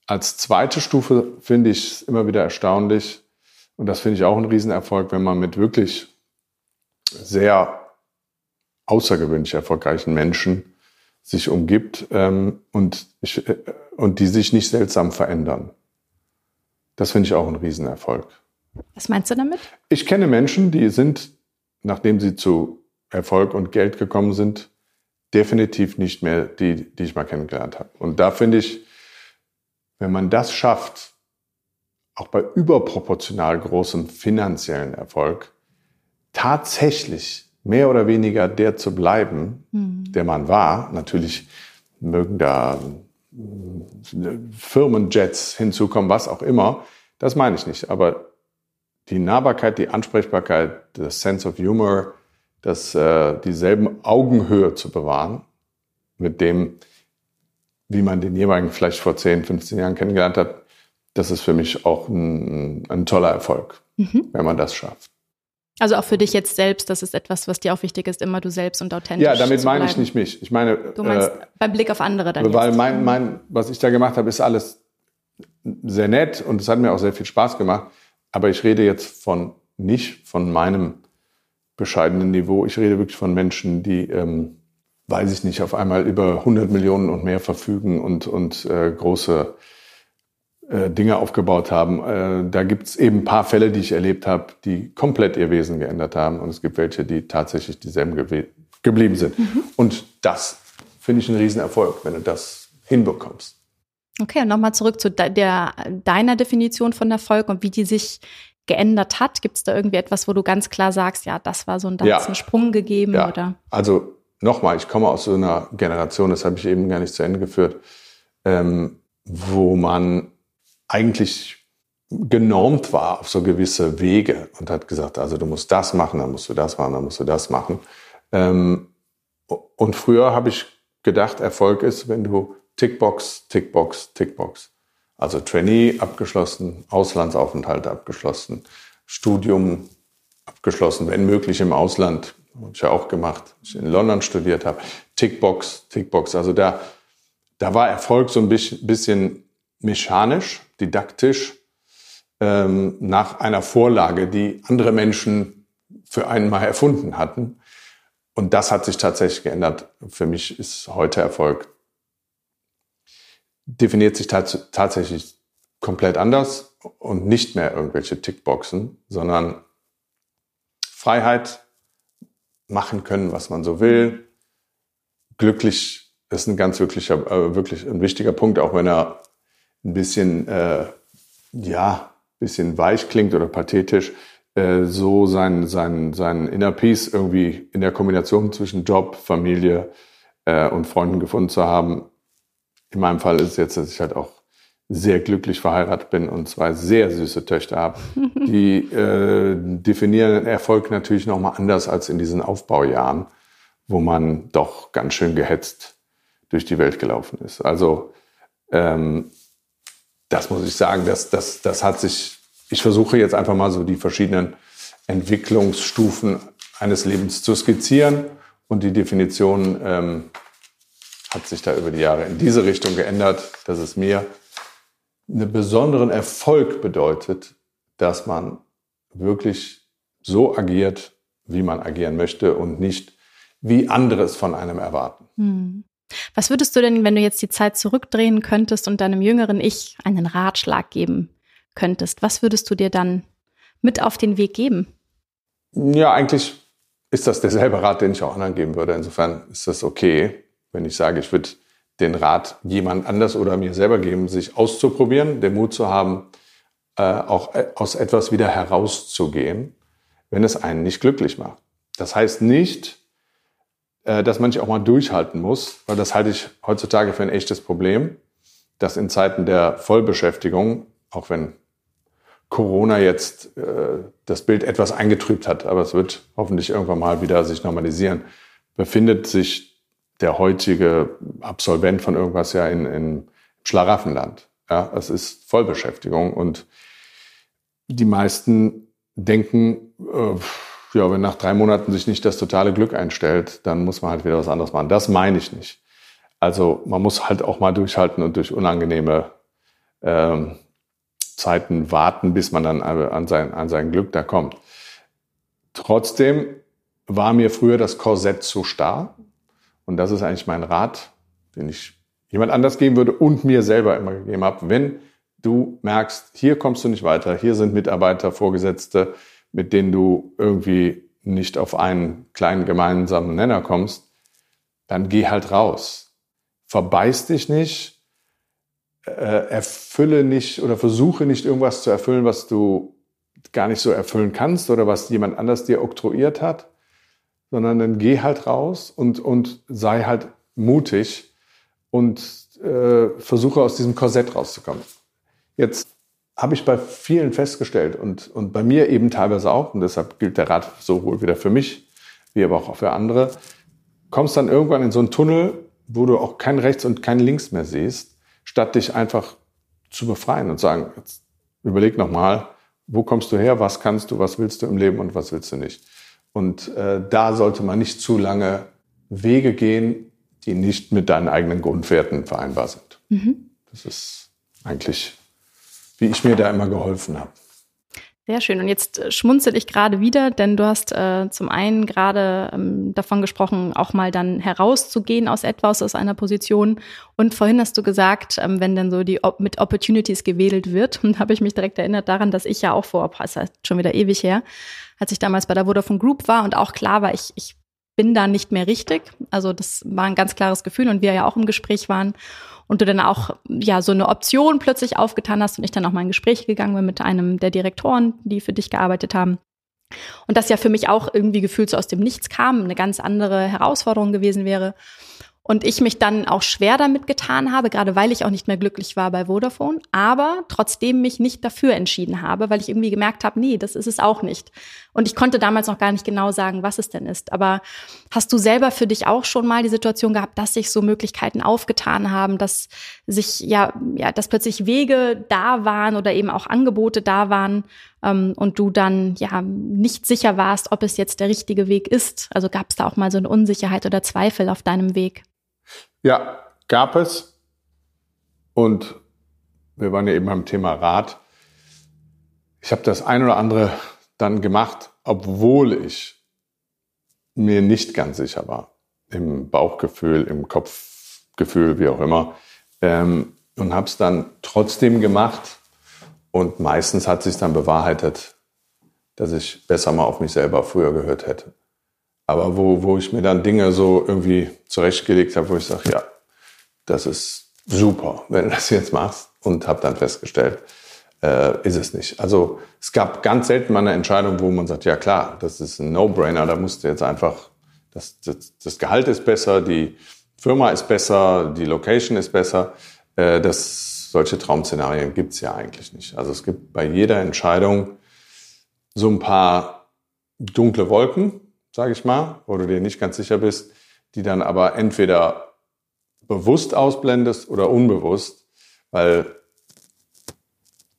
als zweite Stufe finde ich es immer wieder erstaunlich, und das finde ich auch ein Riesenerfolg, wenn man mit wirklich sehr außergewöhnlich erfolgreichen Menschen sich umgibt ähm, und, ich, äh, und die sich nicht seltsam verändern. Das finde ich auch ein Riesenerfolg. Was meinst du damit? Ich kenne Menschen, die sind, nachdem sie zu Erfolg und Geld gekommen sind, definitiv nicht mehr die, die ich mal kennengelernt habe. Und da finde ich, wenn man das schafft, auch bei überproportional großem finanziellen Erfolg, tatsächlich mehr oder weniger der zu bleiben, mhm. der man war. Natürlich mögen da äh, Firmenjets hinzukommen, was auch immer. Das meine ich nicht. Aber die Nahbarkeit, die Ansprechbarkeit, das Sense of Humor, das, äh, dieselben Augenhöhe zu bewahren mit dem, wie man den jeweiligen vielleicht vor 10, 15 Jahren kennengelernt hat, das ist für mich auch ein, ein toller Erfolg, mhm. wenn man das schafft. Also auch für dich jetzt selbst, das ist etwas, was dir auch wichtig ist, immer du selbst und authentisch. Ja, damit meine ich nicht mich. Ich meine, du meinst äh, beim Blick auf andere dann. Weil jetzt. mein, mein, was ich da gemacht habe, ist alles sehr nett und es hat mir auch sehr viel Spaß gemacht. Aber ich rede jetzt von nicht von meinem bescheidenen Niveau. Ich rede wirklich von Menschen, die, ähm, weiß ich nicht, auf einmal über 100 Millionen und mehr verfügen und, und äh, große äh, Dinge aufgebaut haben. Äh, da gibt es eben ein paar Fälle, die ich erlebt habe, die komplett ihr Wesen geändert haben. Und es gibt welche, die tatsächlich dieselben geblieben sind. Mhm. Und das finde ich ein Riesenerfolg, wenn du das hinbekommst. Okay, und nochmal zurück zu de der, deiner Definition von Erfolg und wie die sich geändert hat. Gibt es da irgendwie etwas, wo du ganz klar sagst, ja, das war so ein, da ja. einen Sprung gegeben? Ja. Oder? Also nochmal, ich komme aus so einer Generation, das habe ich eben gar nicht zu Ende geführt, ähm, wo man eigentlich genormt war auf so gewisse Wege und hat gesagt, also du musst das machen, dann musst du das machen, dann musst du das machen. Ähm, und früher habe ich gedacht, Erfolg ist, wenn du Tickbox, Tickbox, Tickbox. Also Trainee abgeschlossen, Auslandsaufenthalt abgeschlossen, Studium abgeschlossen, wenn möglich im Ausland, habe ich ja auch gemacht, ich in London studiert habe. Tickbox, Tickbox. Also da, da war Erfolg so ein bisschen mechanisch, didaktisch, ähm, nach einer Vorlage, die andere Menschen für einen mal erfunden hatten. Und das hat sich tatsächlich geändert. Für mich ist heute Erfolg, definiert sich tats tatsächlich komplett anders und nicht mehr irgendwelche Tickboxen, sondern Freiheit, machen können, was man so will. Glücklich ist ein ganz wirklicher, äh, wirklich ein wichtiger Punkt, auch wenn er ein bisschen, äh, ja, bisschen weich klingt oder pathetisch, äh, so sein, sein, sein Inner Peace irgendwie in der Kombination zwischen Job, Familie äh, und Freunden gefunden zu haben. In meinem Fall ist es jetzt, dass ich halt auch sehr glücklich verheiratet bin und zwei sehr süße Töchter habe. Die äh, definieren Erfolg natürlich nochmal anders als in diesen Aufbaujahren, wo man doch ganz schön gehetzt durch die Welt gelaufen ist. Also ähm, das muss ich sagen, das, das, das hat sich, ich versuche jetzt einfach mal so die verschiedenen Entwicklungsstufen eines Lebens zu skizzieren und die Definition ähm, hat sich da über die Jahre in diese Richtung geändert, dass es mir einen besonderen Erfolg bedeutet, dass man wirklich so agiert, wie man agieren möchte und nicht wie andere es von einem erwarten. Hm. Was würdest du denn, wenn du jetzt die Zeit zurückdrehen könntest und deinem jüngeren Ich einen Ratschlag geben könntest? Was würdest du dir dann mit auf den Weg geben? Ja, eigentlich ist das derselbe Rat, den ich auch anderen geben würde. Insofern ist das okay, wenn ich sage, ich würde den Rat jemand anders oder mir selber geben, sich auszuprobieren, den Mut zu haben, äh, auch äh, aus etwas wieder herauszugehen, wenn es einen nicht glücklich macht. Das heißt nicht, dass man sich auch mal durchhalten muss, weil das halte ich heutzutage für ein echtes Problem, dass in Zeiten der Vollbeschäftigung, auch wenn Corona jetzt äh, das Bild etwas eingetrübt hat, aber es wird hoffentlich irgendwann mal wieder sich normalisieren, befindet sich der heutige Absolvent von irgendwas ja in, in Schlaraffenland. Ja, es ist Vollbeschäftigung und die meisten denken, äh, ja, wenn nach drei Monaten sich nicht das totale Glück einstellt, dann muss man halt wieder was anderes machen. Das meine ich nicht. Also man muss halt auch mal durchhalten und durch unangenehme ähm, Zeiten warten, bis man dann an sein, an sein Glück da kommt. Trotzdem war mir früher das Korsett zu starr. Und das ist eigentlich mein Rat, den ich jemand anders geben würde und mir selber immer gegeben habe. Wenn du merkst, hier kommst du nicht weiter, hier sind Mitarbeiter, Vorgesetzte, mit denen du irgendwie nicht auf einen kleinen gemeinsamen Nenner kommst, dann geh halt raus. Verbeiß dich nicht, äh, erfülle nicht oder versuche nicht irgendwas zu erfüllen, was du gar nicht so erfüllen kannst oder was jemand anders dir oktroyiert hat, sondern dann geh halt raus und, und sei halt mutig und äh, versuche aus diesem Korsett rauszukommen. Jetzt habe ich bei vielen festgestellt und, und bei mir eben teilweise auch, und deshalb gilt der Rat sowohl wieder für mich wie aber auch für andere, kommst dann irgendwann in so einen Tunnel, wo du auch kein Rechts und kein Links mehr siehst, statt dich einfach zu befreien und sagen, jetzt überleg nochmal, wo kommst du her, was kannst du, was willst du im Leben und was willst du nicht. Und äh, da sollte man nicht zu lange Wege gehen, die nicht mit deinen eigenen Grundwerten vereinbar sind. Mhm. Das ist eigentlich, wie ich mir da immer geholfen habe. Sehr schön. Und jetzt äh, schmunzel ich gerade wieder, denn du hast äh, zum einen gerade ähm, davon gesprochen, auch mal dann herauszugehen aus etwas, aus einer Position. Und vorhin hast du gesagt, ähm, wenn dann so die mit Opportunities gewählt wird, und habe ich mich direkt erinnert daran, dass ich ja auch vor, heißt schon wieder ewig her, als ich damals bei der Vodafone Group war und auch klar war, ich, ich bin da nicht mehr richtig. Also das war ein ganz klares Gefühl und wir ja auch im Gespräch waren und du dann auch ja so eine Option plötzlich aufgetan hast und ich dann auch mal in Gespräch gegangen bin mit einem der Direktoren, die für dich gearbeitet haben. Und das ja für mich auch irgendwie gefühlt so aus dem Nichts kam, eine ganz andere Herausforderung gewesen wäre. Und ich mich dann auch schwer damit getan habe, gerade weil ich auch nicht mehr glücklich war bei Vodafone, aber trotzdem mich nicht dafür entschieden habe, weil ich irgendwie gemerkt habe, nee, das ist es auch nicht. Und ich konnte damals noch gar nicht genau sagen, was es denn ist. Aber hast du selber für dich auch schon mal die Situation gehabt, dass sich so Möglichkeiten aufgetan haben, dass sich ja, ja, dass plötzlich Wege da waren oder eben auch Angebote da waren ähm, und du dann ja nicht sicher warst, ob es jetzt der richtige Weg ist? Also gab es da auch mal so eine Unsicherheit oder Zweifel auf deinem Weg? Ja, gab es. Und wir waren ja eben beim Thema Rat. Ich habe das ein oder andere dann gemacht, obwohl ich mir nicht ganz sicher war. Im Bauchgefühl, im Kopfgefühl, wie auch immer. Ähm, und habe es dann trotzdem gemacht. Und meistens hat sich dann bewahrheitet, dass ich besser mal auf mich selber früher gehört hätte. Aber wo, wo ich mir dann Dinge so irgendwie zurechtgelegt habe, wo ich sage, ja, das ist super, wenn du das jetzt machst. Und habe dann festgestellt, äh, ist es nicht. Also es gab ganz selten mal eine Entscheidung, wo man sagt, ja klar, das ist ein No-Brainer, da musst du jetzt einfach, das, das, das Gehalt ist besser, die Firma ist besser, die Location ist besser. Äh, das, solche Traum-Szenarien gibt's ja eigentlich nicht. Also es gibt bei jeder Entscheidung so ein paar dunkle Wolken, sage ich mal, wo du dir nicht ganz sicher bist, die dann aber entweder bewusst ausblendest oder unbewusst, weil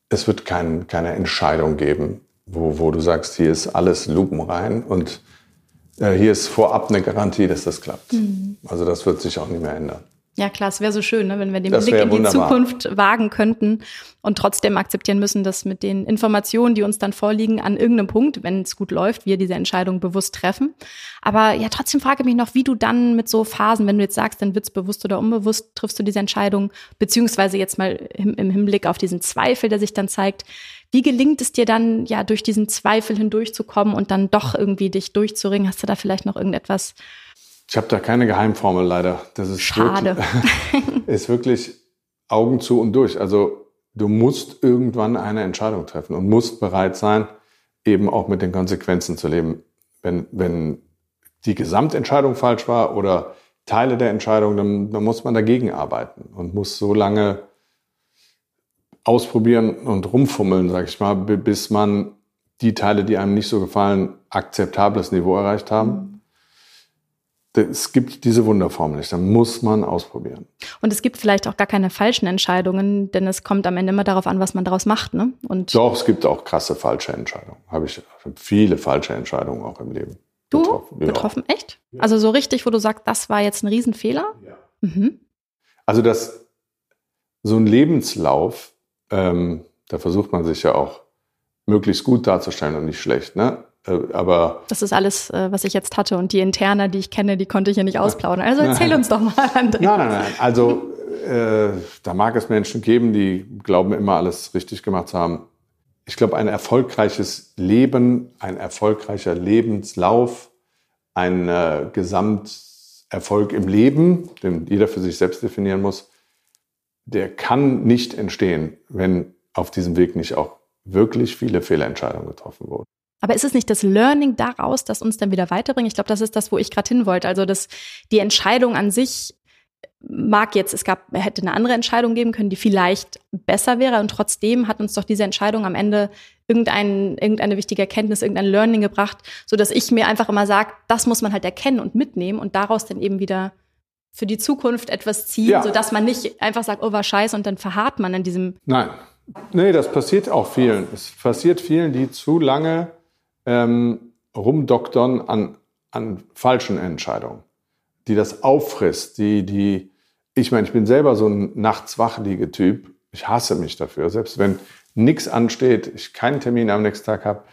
es wird kein, keine Entscheidung geben, wo, wo du sagst, hier ist alles lupenrein und äh, hier ist vorab eine Garantie, dass das klappt. Mhm. Also das wird sich auch nicht mehr ändern. Ja, klar, es wäre so schön, ne, wenn wir den das Blick in die wunderbar. Zukunft wagen könnten und trotzdem akzeptieren müssen, dass mit den Informationen, die uns dann vorliegen, an irgendeinem Punkt, wenn es gut läuft, wir diese Entscheidung bewusst treffen. Aber ja, trotzdem frage ich mich noch, wie du dann mit so Phasen, wenn du jetzt sagst, dann wird's bewusst oder unbewusst, triffst du diese Entscheidung, beziehungsweise jetzt mal im, im Hinblick auf diesen Zweifel, der sich dann zeigt, wie gelingt es dir dann, ja, durch diesen Zweifel hindurchzukommen und dann doch irgendwie dich durchzuringen? Hast du da vielleicht noch irgendetwas, ich habe da keine Geheimformel leider. Das ist Schade. Wirklich, ist wirklich Augen zu und durch. Also du musst irgendwann eine Entscheidung treffen und musst bereit sein, eben auch mit den Konsequenzen zu leben. Wenn, wenn die Gesamtentscheidung falsch war oder Teile der Entscheidung, dann, dann muss man dagegen arbeiten und muss so lange ausprobieren und rumfummeln, sag ich mal, bis man die Teile, die einem nicht so gefallen, akzeptables Niveau erreicht haben es gibt diese Wunderformel nicht. Da muss man ausprobieren. Und es gibt vielleicht auch gar keine falschen Entscheidungen, denn es kommt am Ende immer darauf an, was man daraus macht. Ne? Und Doch, es gibt auch krasse falsche Entscheidungen. Habe ich viele falsche Entscheidungen auch im Leben. Du betroffen, betroffen? Ja. echt? Also so richtig, wo du sagst, das war jetzt ein Riesenfehler? Ja. Mhm. Also das so ein Lebenslauf, ähm, da versucht man sich ja auch möglichst gut darzustellen und nicht schlecht. Ne? Äh, aber das ist alles, äh, was ich jetzt hatte. Und die Interna, die ich kenne, die konnte ich ja nicht ausplaudern. Also erzähl uns doch mal, André. Nein, nein, nein. Also äh, da mag es Menschen geben, die glauben immer alles richtig gemacht zu haben. Ich glaube, ein erfolgreiches Leben, ein erfolgreicher Lebenslauf, ein äh, Gesamterfolg im Leben, den jeder für sich selbst definieren muss, der kann nicht entstehen, wenn auf diesem Weg nicht auch wirklich viele Fehlentscheidungen getroffen wurden. Aber ist es nicht das Learning daraus, das uns dann wieder weiterbringt? Ich glaube, das ist das, wo ich gerade hin wollte. Also, dass die Entscheidung an sich mag jetzt, es gab, hätte eine andere Entscheidung geben können, die vielleicht besser wäre. Und trotzdem hat uns doch diese Entscheidung am Ende irgendein, irgendeine wichtige Erkenntnis, irgendein Learning gebracht, so dass ich mir einfach immer sage, das muss man halt erkennen und mitnehmen und daraus dann eben wieder für die Zukunft etwas ziehen, ja. sodass man nicht einfach sagt, oh, war scheiße und dann verharrt man in diesem. Nein. Nee, das passiert auch vielen. Es passiert vielen, die zu lange ähm, rumdoktern an, an falschen Entscheidungen, die das auffrisst, die, die, ich meine, ich bin selber so ein Nachts-Wachliege-Typ. Ich hasse mich dafür. Selbst wenn nichts ansteht, ich keinen Termin am nächsten Tag habe,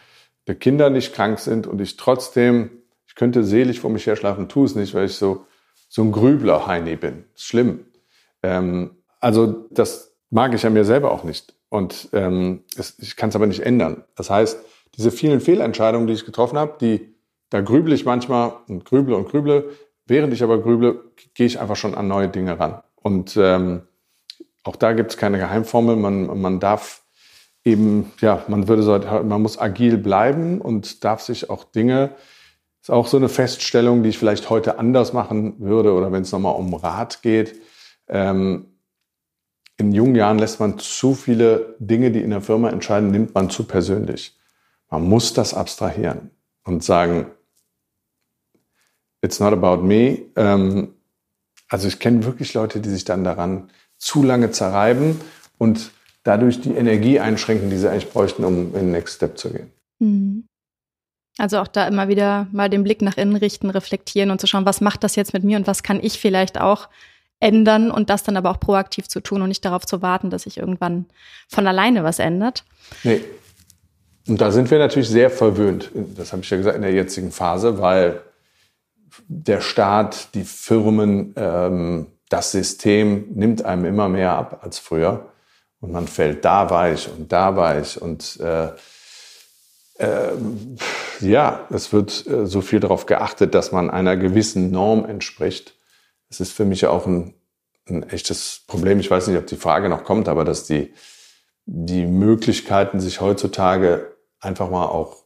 die Kinder nicht krank sind und ich trotzdem, ich könnte selig vor mich her schlafen, tue es nicht, weil ich so, so ein Grübler Heini bin. Schlimm. Ähm, also das mag ich an mir selber auch nicht. Und ähm, es, ich kann es aber nicht ändern. Das heißt, diese vielen Fehlentscheidungen, die ich getroffen habe, die, da grüble ich manchmal und grüble und grüble. Während ich aber grüble, gehe ich einfach schon an neue Dinge ran. Und ähm, auch da gibt es keine Geheimformel. Man, man darf eben, ja, man würde so, man muss agil bleiben und darf sich auch Dinge, ist auch so eine Feststellung, die ich vielleicht heute anders machen würde oder wenn es nochmal um Rat geht. Ähm, in jungen Jahren lässt man zu viele Dinge, die in der Firma entscheiden, nimmt man zu persönlich. Man muss das abstrahieren und sagen, it's not about me. Ähm, also ich kenne wirklich Leute, die sich dann daran zu lange zerreiben und dadurch die Energie einschränken, die sie eigentlich bräuchten, um in den Next Step zu gehen. Mhm. Also auch da immer wieder mal den Blick nach innen richten, reflektieren und zu schauen, was macht das jetzt mit mir und was kann ich vielleicht auch ändern und das dann aber auch proaktiv zu tun und nicht darauf zu warten, dass sich irgendwann von alleine was ändert. Nee, und da sind wir natürlich sehr verwöhnt, das habe ich ja gesagt, in der jetzigen Phase, weil der Staat, die Firmen, ähm, das System nimmt einem immer mehr ab als früher. Und man fällt da weich und da weich. Und äh, äh, ja, es wird äh, so viel darauf geachtet, dass man einer gewissen Norm entspricht. Es ist für mich auch ein, ein echtes Problem. Ich weiß nicht, ob die Frage noch kommt, aber dass die, die Möglichkeiten, sich heutzutage einfach mal auch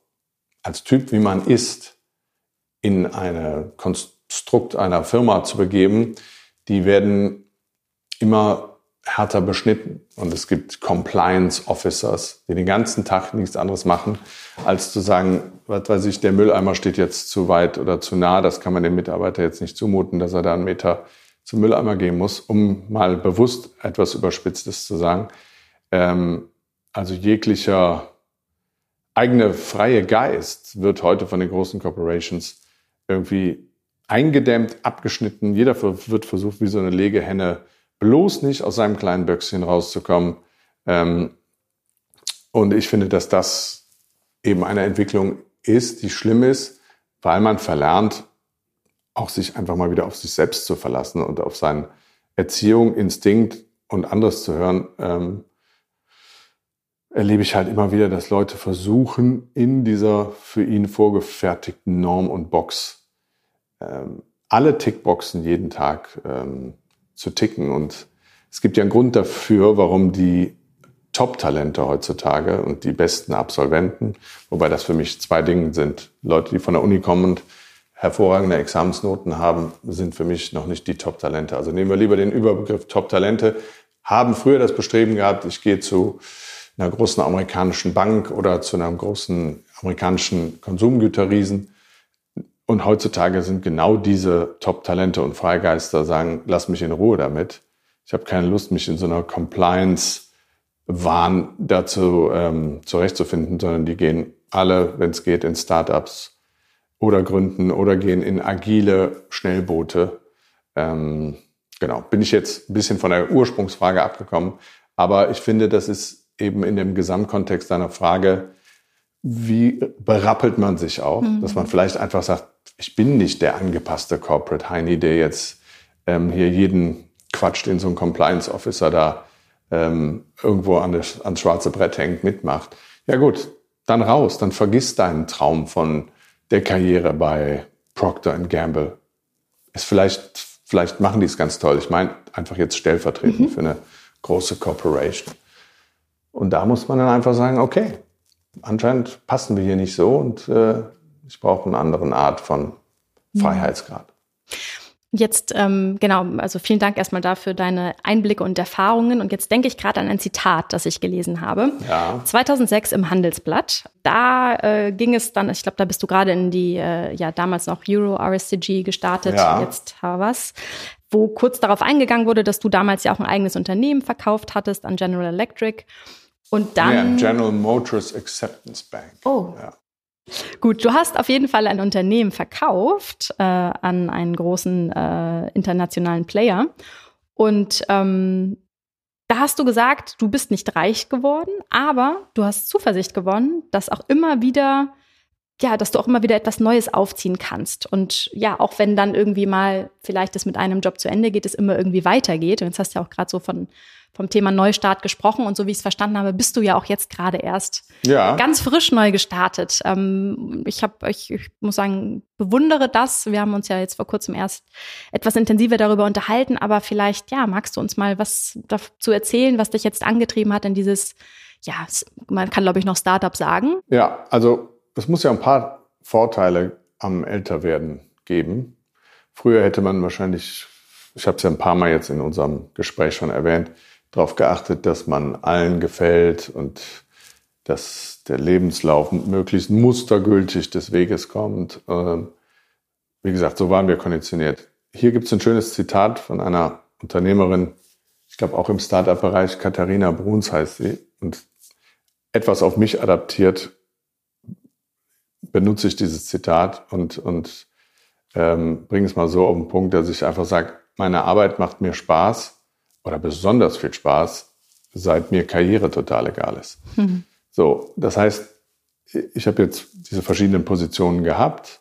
als Typ, wie man ist, in eine Konstrukt einer Firma zu begeben, die werden immer härter beschnitten. Und es gibt Compliance Officers, die den ganzen Tag nichts anderes machen, als zu sagen, was weiß ich, der Mülleimer steht jetzt zu weit oder zu nah, das kann man dem Mitarbeiter jetzt nicht zumuten, dass er da einen Meter zum Mülleimer gehen muss, um mal bewusst etwas Überspitztes zu sagen. Ähm, also jeglicher eigene freie Geist wird heute von den großen Corporations irgendwie eingedämmt, abgeschnitten. Jeder wird versucht, wie so eine Legehenne, bloß nicht aus seinem kleinen Böckchen rauszukommen. Ähm, und ich finde, dass das eben eine Entwicklung ist, die schlimm ist, weil man verlernt, auch sich einfach mal wieder auf sich selbst zu verlassen und auf seine Erziehung, Instinkt und anderes zu hören. Erlebe ich halt immer wieder, dass Leute versuchen, in dieser für ihn vorgefertigten Norm und Box ähm, alle Tickboxen jeden Tag ähm, zu ticken. Und es gibt ja einen Grund dafür, warum die Top-Talente heutzutage und die besten Absolventen, wobei das für mich zwei Dinge sind. Leute, die von der Uni kommen und hervorragende Examensnoten haben, sind für mich noch nicht die Top-Talente. Also nehmen wir lieber den Überbegriff Top-Talente, haben früher das Bestreben gehabt, ich gehe zu einer großen amerikanischen Bank oder zu einem großen amerikanischen Konsumgüterriesen Und heutzutage sind genau diese Top-Talente und Freigeister sagen, lass mich in Ruhe damit. Ich habe keine Lust, mich in so einer Compliance-Wahn dazu ähm, zurechtzufinden, sondern die gehen alle, wenn es geht, in Startups oder gründen oder gehen in agile Schnellboote. Ähm, genau, bin ich jetzt ein bisschen von der Ursprungsfrage abgekommen. Aber ich finde, das ist eben in dem Gesamtkontext deiner Frage, wie berappelt man sich auch, mhm. dass man vielleicht einfach sagt, ich bin nicht der angepasste Corporate Heini, der jetzt ähm, hier jeden quatscht in so einen Compliance Officer da ähm, irgendwo an das, ans schwarze Brett hängt, mitmacht. Ja gut, dann raus, dann vergiss deinen Traum von der Karriere bei Procter Gamble. Ist vielleicht, vielleicht machen die es ganz toll. Ich meine, einfach jetzt stellvertretend mhm. für eine große Corporation. Und da muss man dann einfach sagen, okay, anscheinend passen wir hier nicht so und äh, ich brauche eine andere Art von Freiheitsgrad. Jetzt, ähm, genau, also vielen Dank erstmal dafür deine Einblicke und Erfahrungen. Und jetzt denke ich gerade an ein Zitat, das ich gelesen habe. Ja. 2006 im Handelsblatt. Da äh, ging es dann, ich glaube, da bist du gerade in die, äh, ja, damals noch Euro RSCG gestartet, ja. jetzt Havas, wo kurz darauf eingegangen wurde, dass du damals ja auch ein eigenes Unternehmen verkauft hattest an General Electric. Und dann. Ja, General Motors Acceptance Bank. Oh. Ja. Gut, du hast auf jeden Fall ein Unternehmen verkauft äh, an einen großen äh, internationalen Player. Und ähm, da hast du gesagt, du bist nicht reich geworden, aber du hast Zuversicht gewonnen, dass auch immer wieder ja, dass du auch immer wieder etwas Neues aufziehen kannst. Und ja, auch wenn dann irgendwie mal vielleicht es mit einem Job zu Ende geht, es immer irgendwie weitergeht. Und jetzt hast du ja auch gerade so von, vom Thema Neustart gesprochen. Und so wie ich es verstanden habe, bist du ja auch jetzt gerade erst ja. ganz frisch neu gestartet. Ähm, ich habe, ich, ich muss sagen, bewundere das. Wir haben uns ja jetzt vor kurzem erst etwas intensiver darüber unterhalten. Aber vielleicht, ja, magst du uns mal was dazu erzählen, was dich jetzt angetrieben hat in dieses, ja, man kann, glaube ich, noch Startup sagen. Ja, also es muss ja ein paar Vorteile am Älterwerden geben. Früher hätte man wahrscheinlich, ich habe es ja ein paar Mal jetzt in unserem Gespräch schon erwähnt, darauf geachtet, dass man allen gefällt und dass der Lebenslauf möglichst mustergültig des Weges kommt. Ähm, wie gesagt, so waren wir konditioniert. Hier gibt es ein schönes Zitat von einer Unternehmerin, ich glaube auch im Startup-Bereich, Katharina Bruns heißt sie, und etwas auf mich adaptiert benutze ich dieses Zitat und, und ähm, bringe es mal so auf den Punkt, dass ich einfach sage, meine Arbeit macht mir Spaß oder besonders viel Spaß, seit mir Karriere total egal ist. Mhm. So, das heißt, ich habe jetzt diese verschiedenen Positionen gehabt,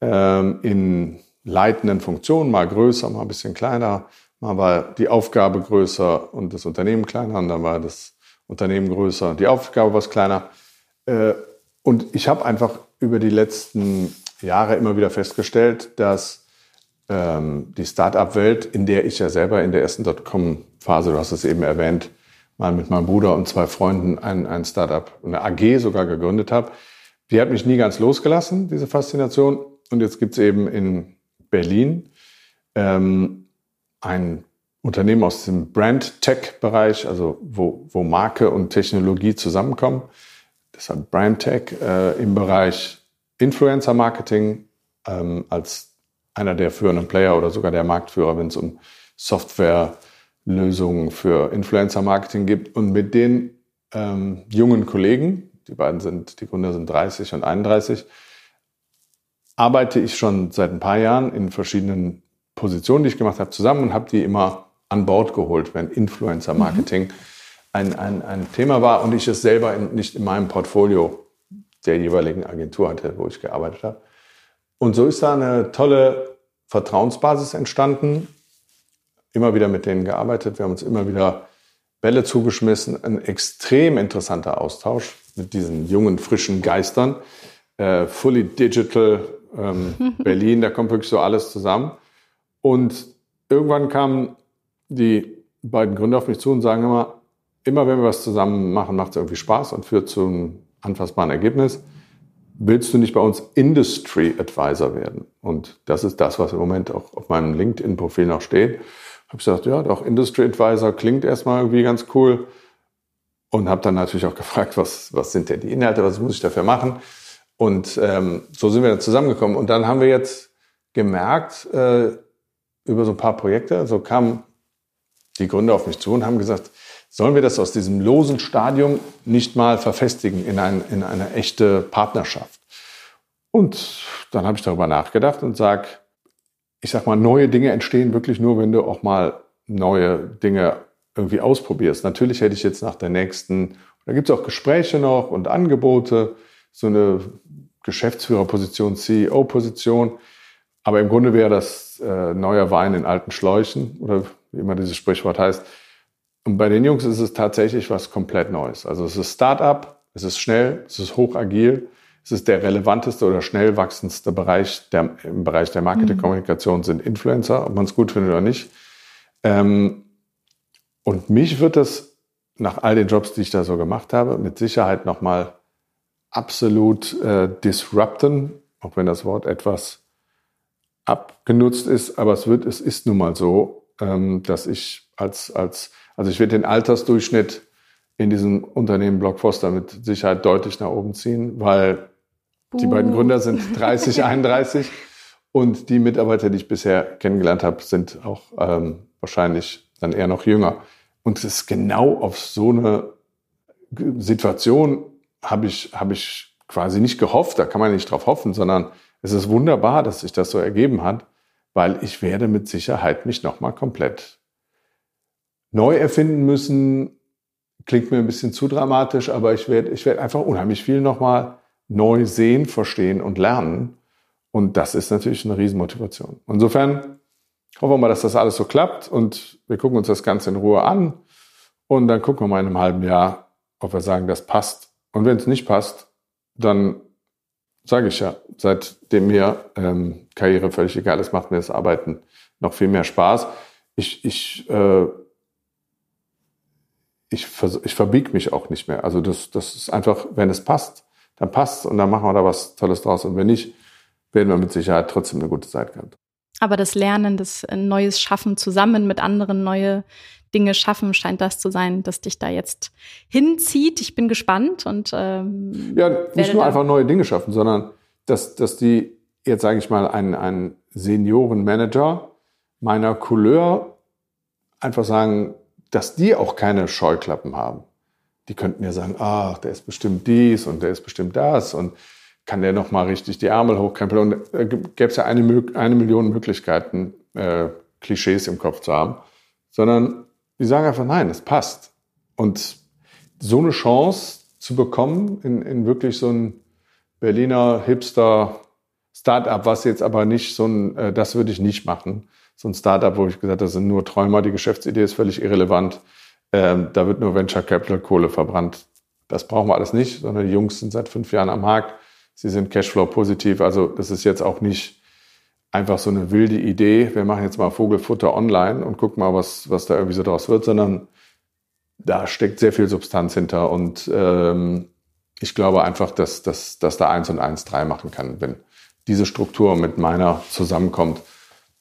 ähm, in leitenden Funktionen, mal größer, mal ein bisschen kleiner. Mal war die Aufgabe größer und das Unternehmen kleiner und dann war das Unternehmen größer und die Aufgabe was kleiner. Äh, und ich habe einfach über die letzten Jahre immer wieder festgestellt, dass ähm, die Start-up-Welt, in der ich ja selber in der ersten Dotcom-Phase, du hast es eben erwähnt, mal mit meinem Bruder und zwei Freunden ein, ein Start-up, eine AG sogar gegründet habe, die hat mich nie ganz losgelassen, diese Faszination. Und jetzt gibt es eben in Berlin ähm, ein Unternehmen aus dem Brand-Tech-Bereich, also wo, wo Marke und Technologie zusammenkommen deshalb BrandTech äh, im Bereich Influencer Marketing ähm, als einer der führenden Player oder sogar der Marktführer, wenn es um Softwarelösungen für Influencer Marketing gibt. Und mit den ähm, jungen Kollegen, die beiden sind, die Gründer sind 30 und 31, arbeite ich schon seit ein paar Jahren in verschiedenen Positionen, die ich gemacht habe, zusammen und habe die immer an Bord geholt, wenn Influencer Marketing mhm ein, ein, ein Thema war und ich es selber in, nicht in meinem Portfolio der jeweiligen Agentur hatte, wo ich gearbeitet habe. Und so ist da eine tolle Vertrauensbasis entstanden. Immer wieder mit denen gearbeitet. Wir haben uns immer wieder Bälle zugeschmissen. Ein extrem interessanter Austausch mit diesen jungen, frischen Geistern. Äh, fully digital ähm, Berlin, da kommt wirklich so alles zusammen. Und irgendwann kamen die beiden Gründer auf mich zu und sagen immer, immer wenn wir was zusammen machen, macht es irgendwie Spaß und führt zu einem anfassbaren Ergebnis. Willst du nicht bei uns Industry Advisor werden? Und das ist das, was im Moment auch auf meinem LinkedIn-Profil noch steht. Habe ich gesagt, ja, doch, Industry Advisor klingt erstmal irgendwie ganz cool. Und habe dann natürlich auch gefragt, was, was sind denn die Inhalte, was muss ich dafür machen? Und ähm, so sind wir dann zusammengekommen. Und dann haben wir jetzt gemerkt, äh, über so ein paar Projekte, so kamen die Gründer auf mich zu und haben gesagt, sollen wir das aus diesem losen Stadium nicht mal verfestigen in, ein, in eine echte Partnerschaft? Und dann habe ich darüber nachgedacht und sage, ich sag mal, neue Dinge entstehen wirklich nur, wenn du auch mal neue Dinge irgendwie ausprobierst. Natürlich hätte ich jetzt nach der nächsten, da gibt es auch Gespräche noch und Angebote, so eine Geschäftsführerposition, CEO-Position. Aber im Grunde wäre das äh, neuer Wein in alten Schläuchen oder wie immer dieses Sprichwort heißt. Und bei den Jungs ist es tatsächlich was komplett Neues. Also es ist Start-up, es ist schnell, es ist hochagil, es ist der relevanteste oder schnell wachsendste Bereich der, im Bereich der Marketingkommunikation mhm. sind Influencer, ob man es gut findet oder nicht. Ähm, und mich wird das nach all den Jobs, die ich da so gemacht habe, mit Sicherheit nochmal absolut äh, disrupten, auch wenn das Wort etwas abgenutzt ist, aber es wird, es ist nun mal so, ähm, dass ich als, als, also ich werde den Altersdurchschnitt in diesem Unternehmen Blockfoster mit Sicherheit deutlich nach oben ziehen, weil Buh. die beiden Gründer sind 30, 31 und die Mitarbeiter, die ich bisher kennengelernt habe, sind auch ähm, wahrscheinlich dann eher noch jünger. Und es ist genau auf so eine Situation habe ich, habe ich quasi nicht gehofft, da kann man nicht drauf hoffen, sondern es ist wunderbar, dass sich das so ergeben hat, weil ich werde mit Sicherheit mich nochmal komplett neu erfinden müssen. Klingt mir ein bisschen zu dramatisch, aber ich werde, ich werde einfach unheimlich viel nochmal neu sehen, verstehen und lernen. Und das ist natürlich eine Riesenmotivation. Insofern hoffen wir mal, dass das alles so klappt und wir gucken uns das Ganze in Ruhe an und dann gucken wir mal in einem halben Jahr, ob wir sagen, das passt. Und wenn es nicht passt, dann sage ich ja, seitdem mir ähm, Karriere völlig egal ist, macht mir das Arbeiten noch viel mehr Spaß. Ich, ich, äh, ich, ich verbieg mich auch nicht mehr. Also das, das ist einfach, wenn es passt, dann passt und dann machen wir da was Tolles draus. Und wenn nicht, werden wir mit Sicherheit trotzdem eine gute Zeit gehabt. Aber das Lernen, das äh, Neues schaffen, zusammen mit anderen neue Dinge schaffen, scheint das zu sein, das dich da jetzt hinzieht. Ich bin gespannt und ähm, ja, nicht nur einfach neue Dinge schaffen, sondern dass, dass die jetzt sage ich mal ein, ein Seniorenmanager meiner Couleur einfach sagen, dass die auch keine Scheuklappen haben. Die könnten ja sagen, ach, der ist bestimmt dies und der ist bestimmt das und kann der noch mal richtig die Ärmel hochkrempeln. Und äh, gäbe es ja eine, eine Million Möglichkeiten, äh, Klischees im Kopf zu haben, sondern die sagen einfach, nein, es passt. Und so eine Chance zu bekommen in, in wirklich so ein Berliner Hipster Startup, was jetzt aber nicht so ein, äh, das würde ich nicht machen. So ein Startup, wo ich gesagt habe, das sind nur Träumer, die Geschäftsidee ist völlig irrelevant. Ähm, da wird nur Venture Capital Kohle verbrannt. Das brauchen wir alles nicht, sondern die Jungs sind seit fünf Jahren am Markt Sie sind Cashflow positiv. Also das ist jetzt auch nicht einfach so eine wilde Idee. Wir machen jetzt mal Vogelfutter online und gucken mal, was, was da irgendwie so draus wird, sondern da steckt sehr viel Substanz hinter. Und ähm, ich glaube einfach, dass, dass, dass da eins und eins drei machen kann. Wenn diese Struktur mit meiner zusammenkommt,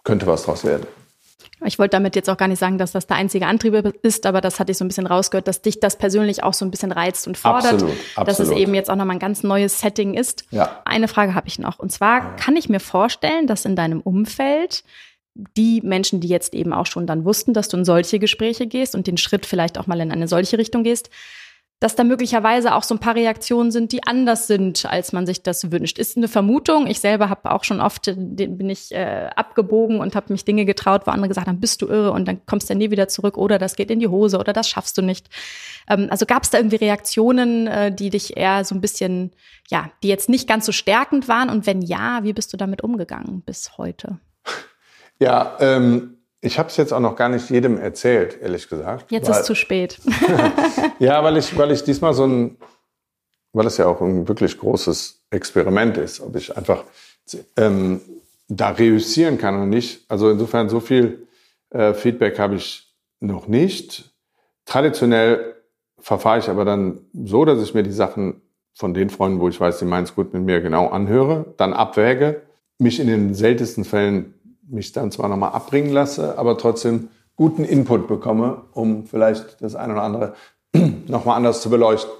könnte was draus werden. Ich wollte damit jetzt auch gar nicht sagen, dass das der einzige Antrieb ist, aber das hatte ich so ein bisschen rausgehört, dass dich das persönlich auch so ein bisschen reizt und fordert, absolut, absolut. dass es eben jetzt auch nochmal ein ganz neues Setting ist. Ja. Eine Frage habe ich noch. Und zwar kann ich mir vorstellen, dass in deinem Umfeld die Menschen, die jetzt eben auch schon dann wussten, dass du in solche Gespräche gehst und den Schritt vielleicht auch mal in eine solche Richtung gehst, dass da möglicherweise auch so ein paar Reaktionen sind, die anders sind, als man sich das wünscht. Ist eine Vermutung. Ich selber habe auch schon oft, bin ich äh, abgebogen und habe mich Dinge getraut, wo andere gesagt haben, bist du irre und dann kommst du nie wieder zurück oder das geht in die Hose oder das schaffst du nicht. Ähm, also gab es da irgendwie Reaktionen, äh, die dich eher so ein bisschen, ja, die jetzt nicht ganz so stärkend waren und wenn ja, wie bist du damit umgegangen bis heute? Ja, ähm ich habe es jetzt auch noch gar nicht jedem erzählt, ehrlich gesagt. Jetzt weil, ist zu spät. ja, weil ich, weil ich diesmal so ein, weil es ja auch ein wirklich großes Experiment ist, ob ich einfach ähm, da reüssieren kann oder nicht. Also insofern so viel äh, Feedback habe ich noch nicht. Traditionell verfahre ich aber dann so, dass ich mir die Sachen von den Freunden, wo ich weiß, die meinen es gut mit mir, genau anhöre, dann abwäge, mich in den seltensten Fällen mich dann zwar nochmal abbringen lasse, aber trotzdem guten Input bekomme, um vielleicht das eine oder andere nochmal anders zu beleuchten.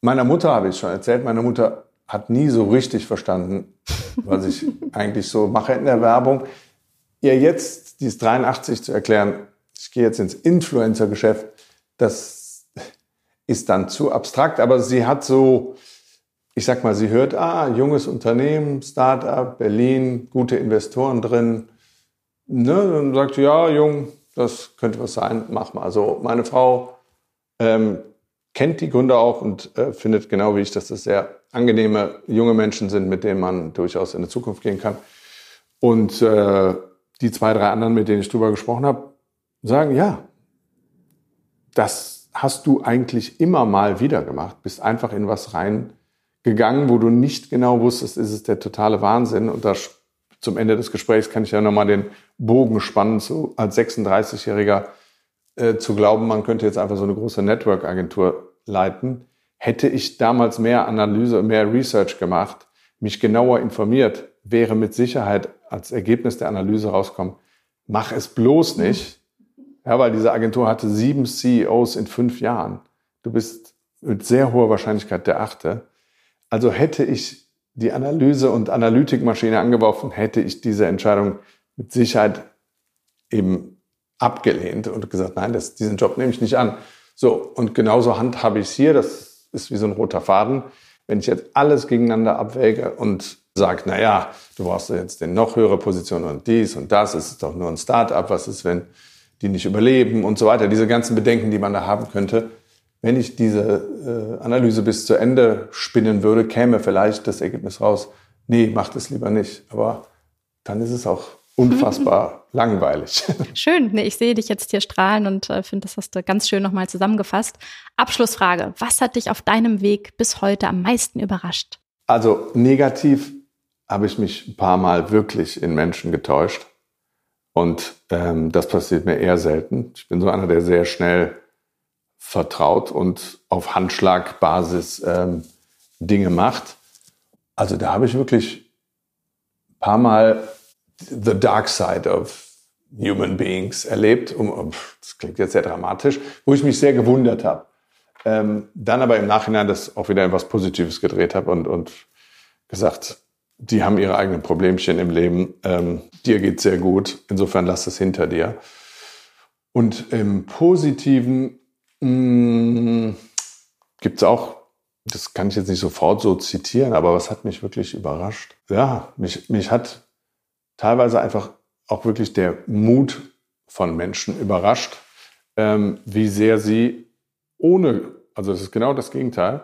Meiner Mutter habe ich schon erzählt, meine Mutter hat nie so richtig verstanden, was ich eigentlich so mache in der Werbung. Ihr jetzt, dieses 83 zu erklären, ich gehe jetzt ins Influencer-Geschäft, das ist dann zu abstrakt, aber sie hat so, ich sag mal, sie hört, ah, junges Unternehmen, Startup, Berlin, gute Investoren drin. Ne, dann sagt sie, ja, jung, das könnte was sein, mach mal. Also meine Frau ähm, kennt die Gründer auch und äh, findet genau wie ich, dass das sehr angenehme junge Menschen sind, mit denen man durchaus in die Zukunft gehen kann. Und äh, die zwei, drei anderen, mit denen ich drüber gesprochen habe, sagen, ja, das hast du eigentlich immer mal wieder gemacht, bist einfach in was reingegangen, wo du nicht genau wusstest, ist es der totale Wahnsinn. Und da zum Ende des Gesprächs kann ich ja nochmal den Bogen spannen, so als 36-Jähriger äh, zu glauben, man könnte jetzt einfach so eine große Network-Agentur leiten. Hätte ich damals mehr Analyse, mehr Research gemacht, mich genauer informiert, wäre mit Sicherheit als Ergebnis der Analyse rauskommen, mach es bloß nicht. Ja, weil diese Agentur hatte sieben CEOs in fünf Jahren. Du bist mit sehr hoher Wahrscheinlichkeit der achte. Also hätte ich die Analyse- und Analytikmaschine angeworfen, hätte ich diese Entscheidung mit Sicherheit eben abgelehnt und gesagt, nein, das, diesen Job nehme ich nicht an. So, und genauso handhabe ich es hier. Das ist wie so ein roter Faden. Wenn ich jetzt alles gegeneinander abwäge und sage, naja, du brauchst jetzt den noch höhere Position und dies und das, es ist doch nur ein Start-up, was ist, wenn die nicht überleben und so weiter. Diese ganzen Bedenken, die man da haben könnte. Wenn ich diese äh, Analyse bis zu Ende spinnen würde, käme vielleicht das Ergebnis raus, nee, macht es lieber nicht. Aber dann ist es auch unfassbar langweilig. Schön, nee, ich sehe dich jetzt hier strahlen und äh, finde, das hast du ganz schön nochmal zusammengefasst. Abschlussfrage, was hat dich auf deinem Weg bis heute am meisten überrascht? Also negativ habe ich mich ein paar Mal wirklich in Menschen getäuscht. Und ähm, das passiert mir eher selten. Ich bin so einer, der sehr schnell vertraut und auf Handschlagbasis ähm, Dinge macht. Also da habe ich wirklich ein paar Mal the dark side of human beings erlebt. Das klingt jetzt sehr dramatisch, wo ich mich sehr gewundert habe. Ähm, dann aber im Nachhinein das auch wieder in was Positives gedreht habe und, und gesagt, die haben ihre eigenen Problemchen im Leben. Ähm, dir geht sehr gut. Insofern lass es hinter dir. Und im Positiven mm, gibt es auch, das kann ich jetzt nicht sofort so zitieren, aber was hat mich wirklich überrascht? Ja, mich, mich hat teilweise einfach auch wirklich der Mut von Menschen überrascht, ähm, wie sehr sie ohne, also das ist genau das Gegenteil,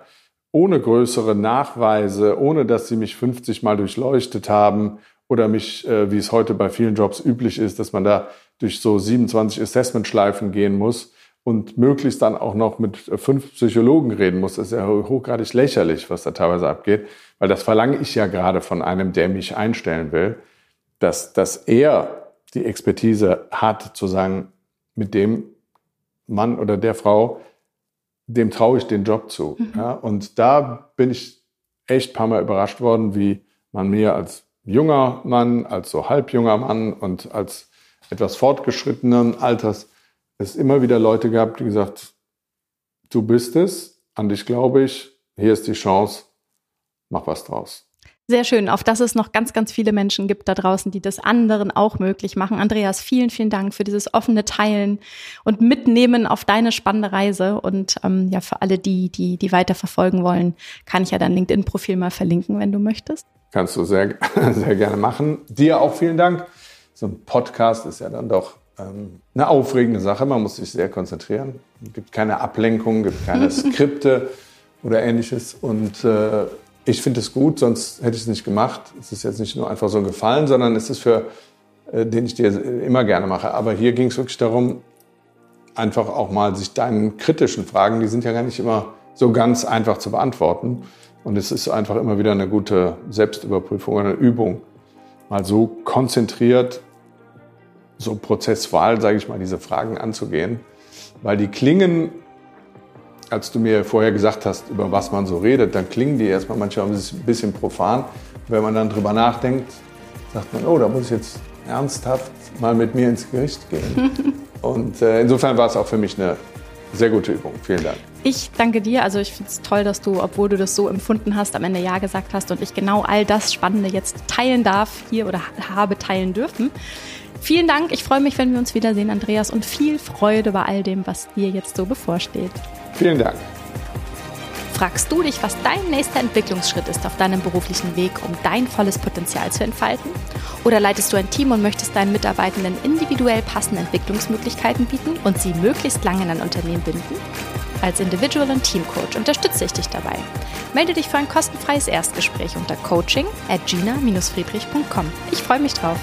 ohne größere Nachweise, ohne dass sie mich 50 Mal durchleuchtet haben oder mich, äh, wie es heute bei vielen Jobs üblich ist, dass man da durch so 27 Assessment-Schleifen gehen muss und möglichst dann auch noch mit fünf Psychologen reden muss. Das ist ja hochgradig lächerlich, was da teilweise abgeht, weil das verlange ich ja gerade von einem, der mich einstellen will, dass, dass er die Expertise hat, zu sagen, mit dem Mann oder der Frau dem traue ich den Job zu. Mhm. Ja, und da bin ich echt ein paar Mal überrascht worden, wie man mir als junger Mann, als so halbjunger Mann und als etwas fortgeschrittenen Alters es immer wieder Leute gab, die gesagt, du bist es, an dich glaube ich, hier ist die Chance, mach was draus. Sehr schön, auf dass es noch ganz, ganz viele Menschen gibt da draußen, die das anderen auch möglich machen. Andreas, vielen, vielen Dank für dieses offene Teilen und Mitnehmen auf deine spannende Reise. Und ähm, ja, für alle, die, die, die weiter verfolgen wollen, kann ich ja dein LinkedIn-Profil mal verlinken, wenn du möchtest. Kannst du sehr, sehr gerne machen. Dir auch vielen Dank. So ein Podcast ist ja dann doch eine aufregende Sache. Man muss sich sehr konzentrieren. Es gibt keine Ablenkung, gibt keine Skripte oder ähnliches. Und äh, ich finde es gut, sonst hätte ich es nicht gemacht. Es ist jetzt nicht nur einfach so ein Gefallen, sondern es ist für, äh, den ich dir immer gerne mache. Aber hier ging es wirklich darum, einfach auch mal sich deinen kritischen Fragen, die sind ja gar nicht immer so ganz einfach zu beantworten. Und es ist einfach immer wieder eine gute Selbstüberprüfung, eine Übung, mal so konzentriert, so prozessual, sage ich mal, diese Fragen anzugehen. Weil die klingen als du mir vorher gesagt hast, über was man so redet, dann klingen die erstmal manchmal ein bisschen profan. Wenn man dann drüber nachdenkt, sagt man, oh, da muss ich jetzt ernsthaft mal mit mir ins Gericht gehen. Und äh, insofern war es auch für mich eine Sehr gute Übung. Vielen Dank. Ich danke dir. Also ich finde es toll, dass du, obwohl du das so empfunden hast, am Ende Ja gesagt hast und ich genau all das Spannende jetzt teilen darf hier oder habe teilen dürfen. Vielen Dank. Ich freue mich, wenn wir uns wiedersehen, Andreas, und viel Freude bei all dem, was dir jetzt so bevorsteht. Vielen Dank. Fragst du dich, was dein nächster Entwicklungsschritt ist auf deinem beruflichen Weg, um dein volles Potenzial zu entfalten? Oder leitest du ein Team und möchtest deinen Mitarbeitenden individuell passende Entwicklungsmöglichkeiten bieten und sie möglichst lange in ein Unternehmen binden? Als Individual- und Teamcoach unterstütze ich dich dabei. Melde dich für ein kostenfreies Erstgespräch unter coaching at gina-friedrich.com. Ich freue mich drauf.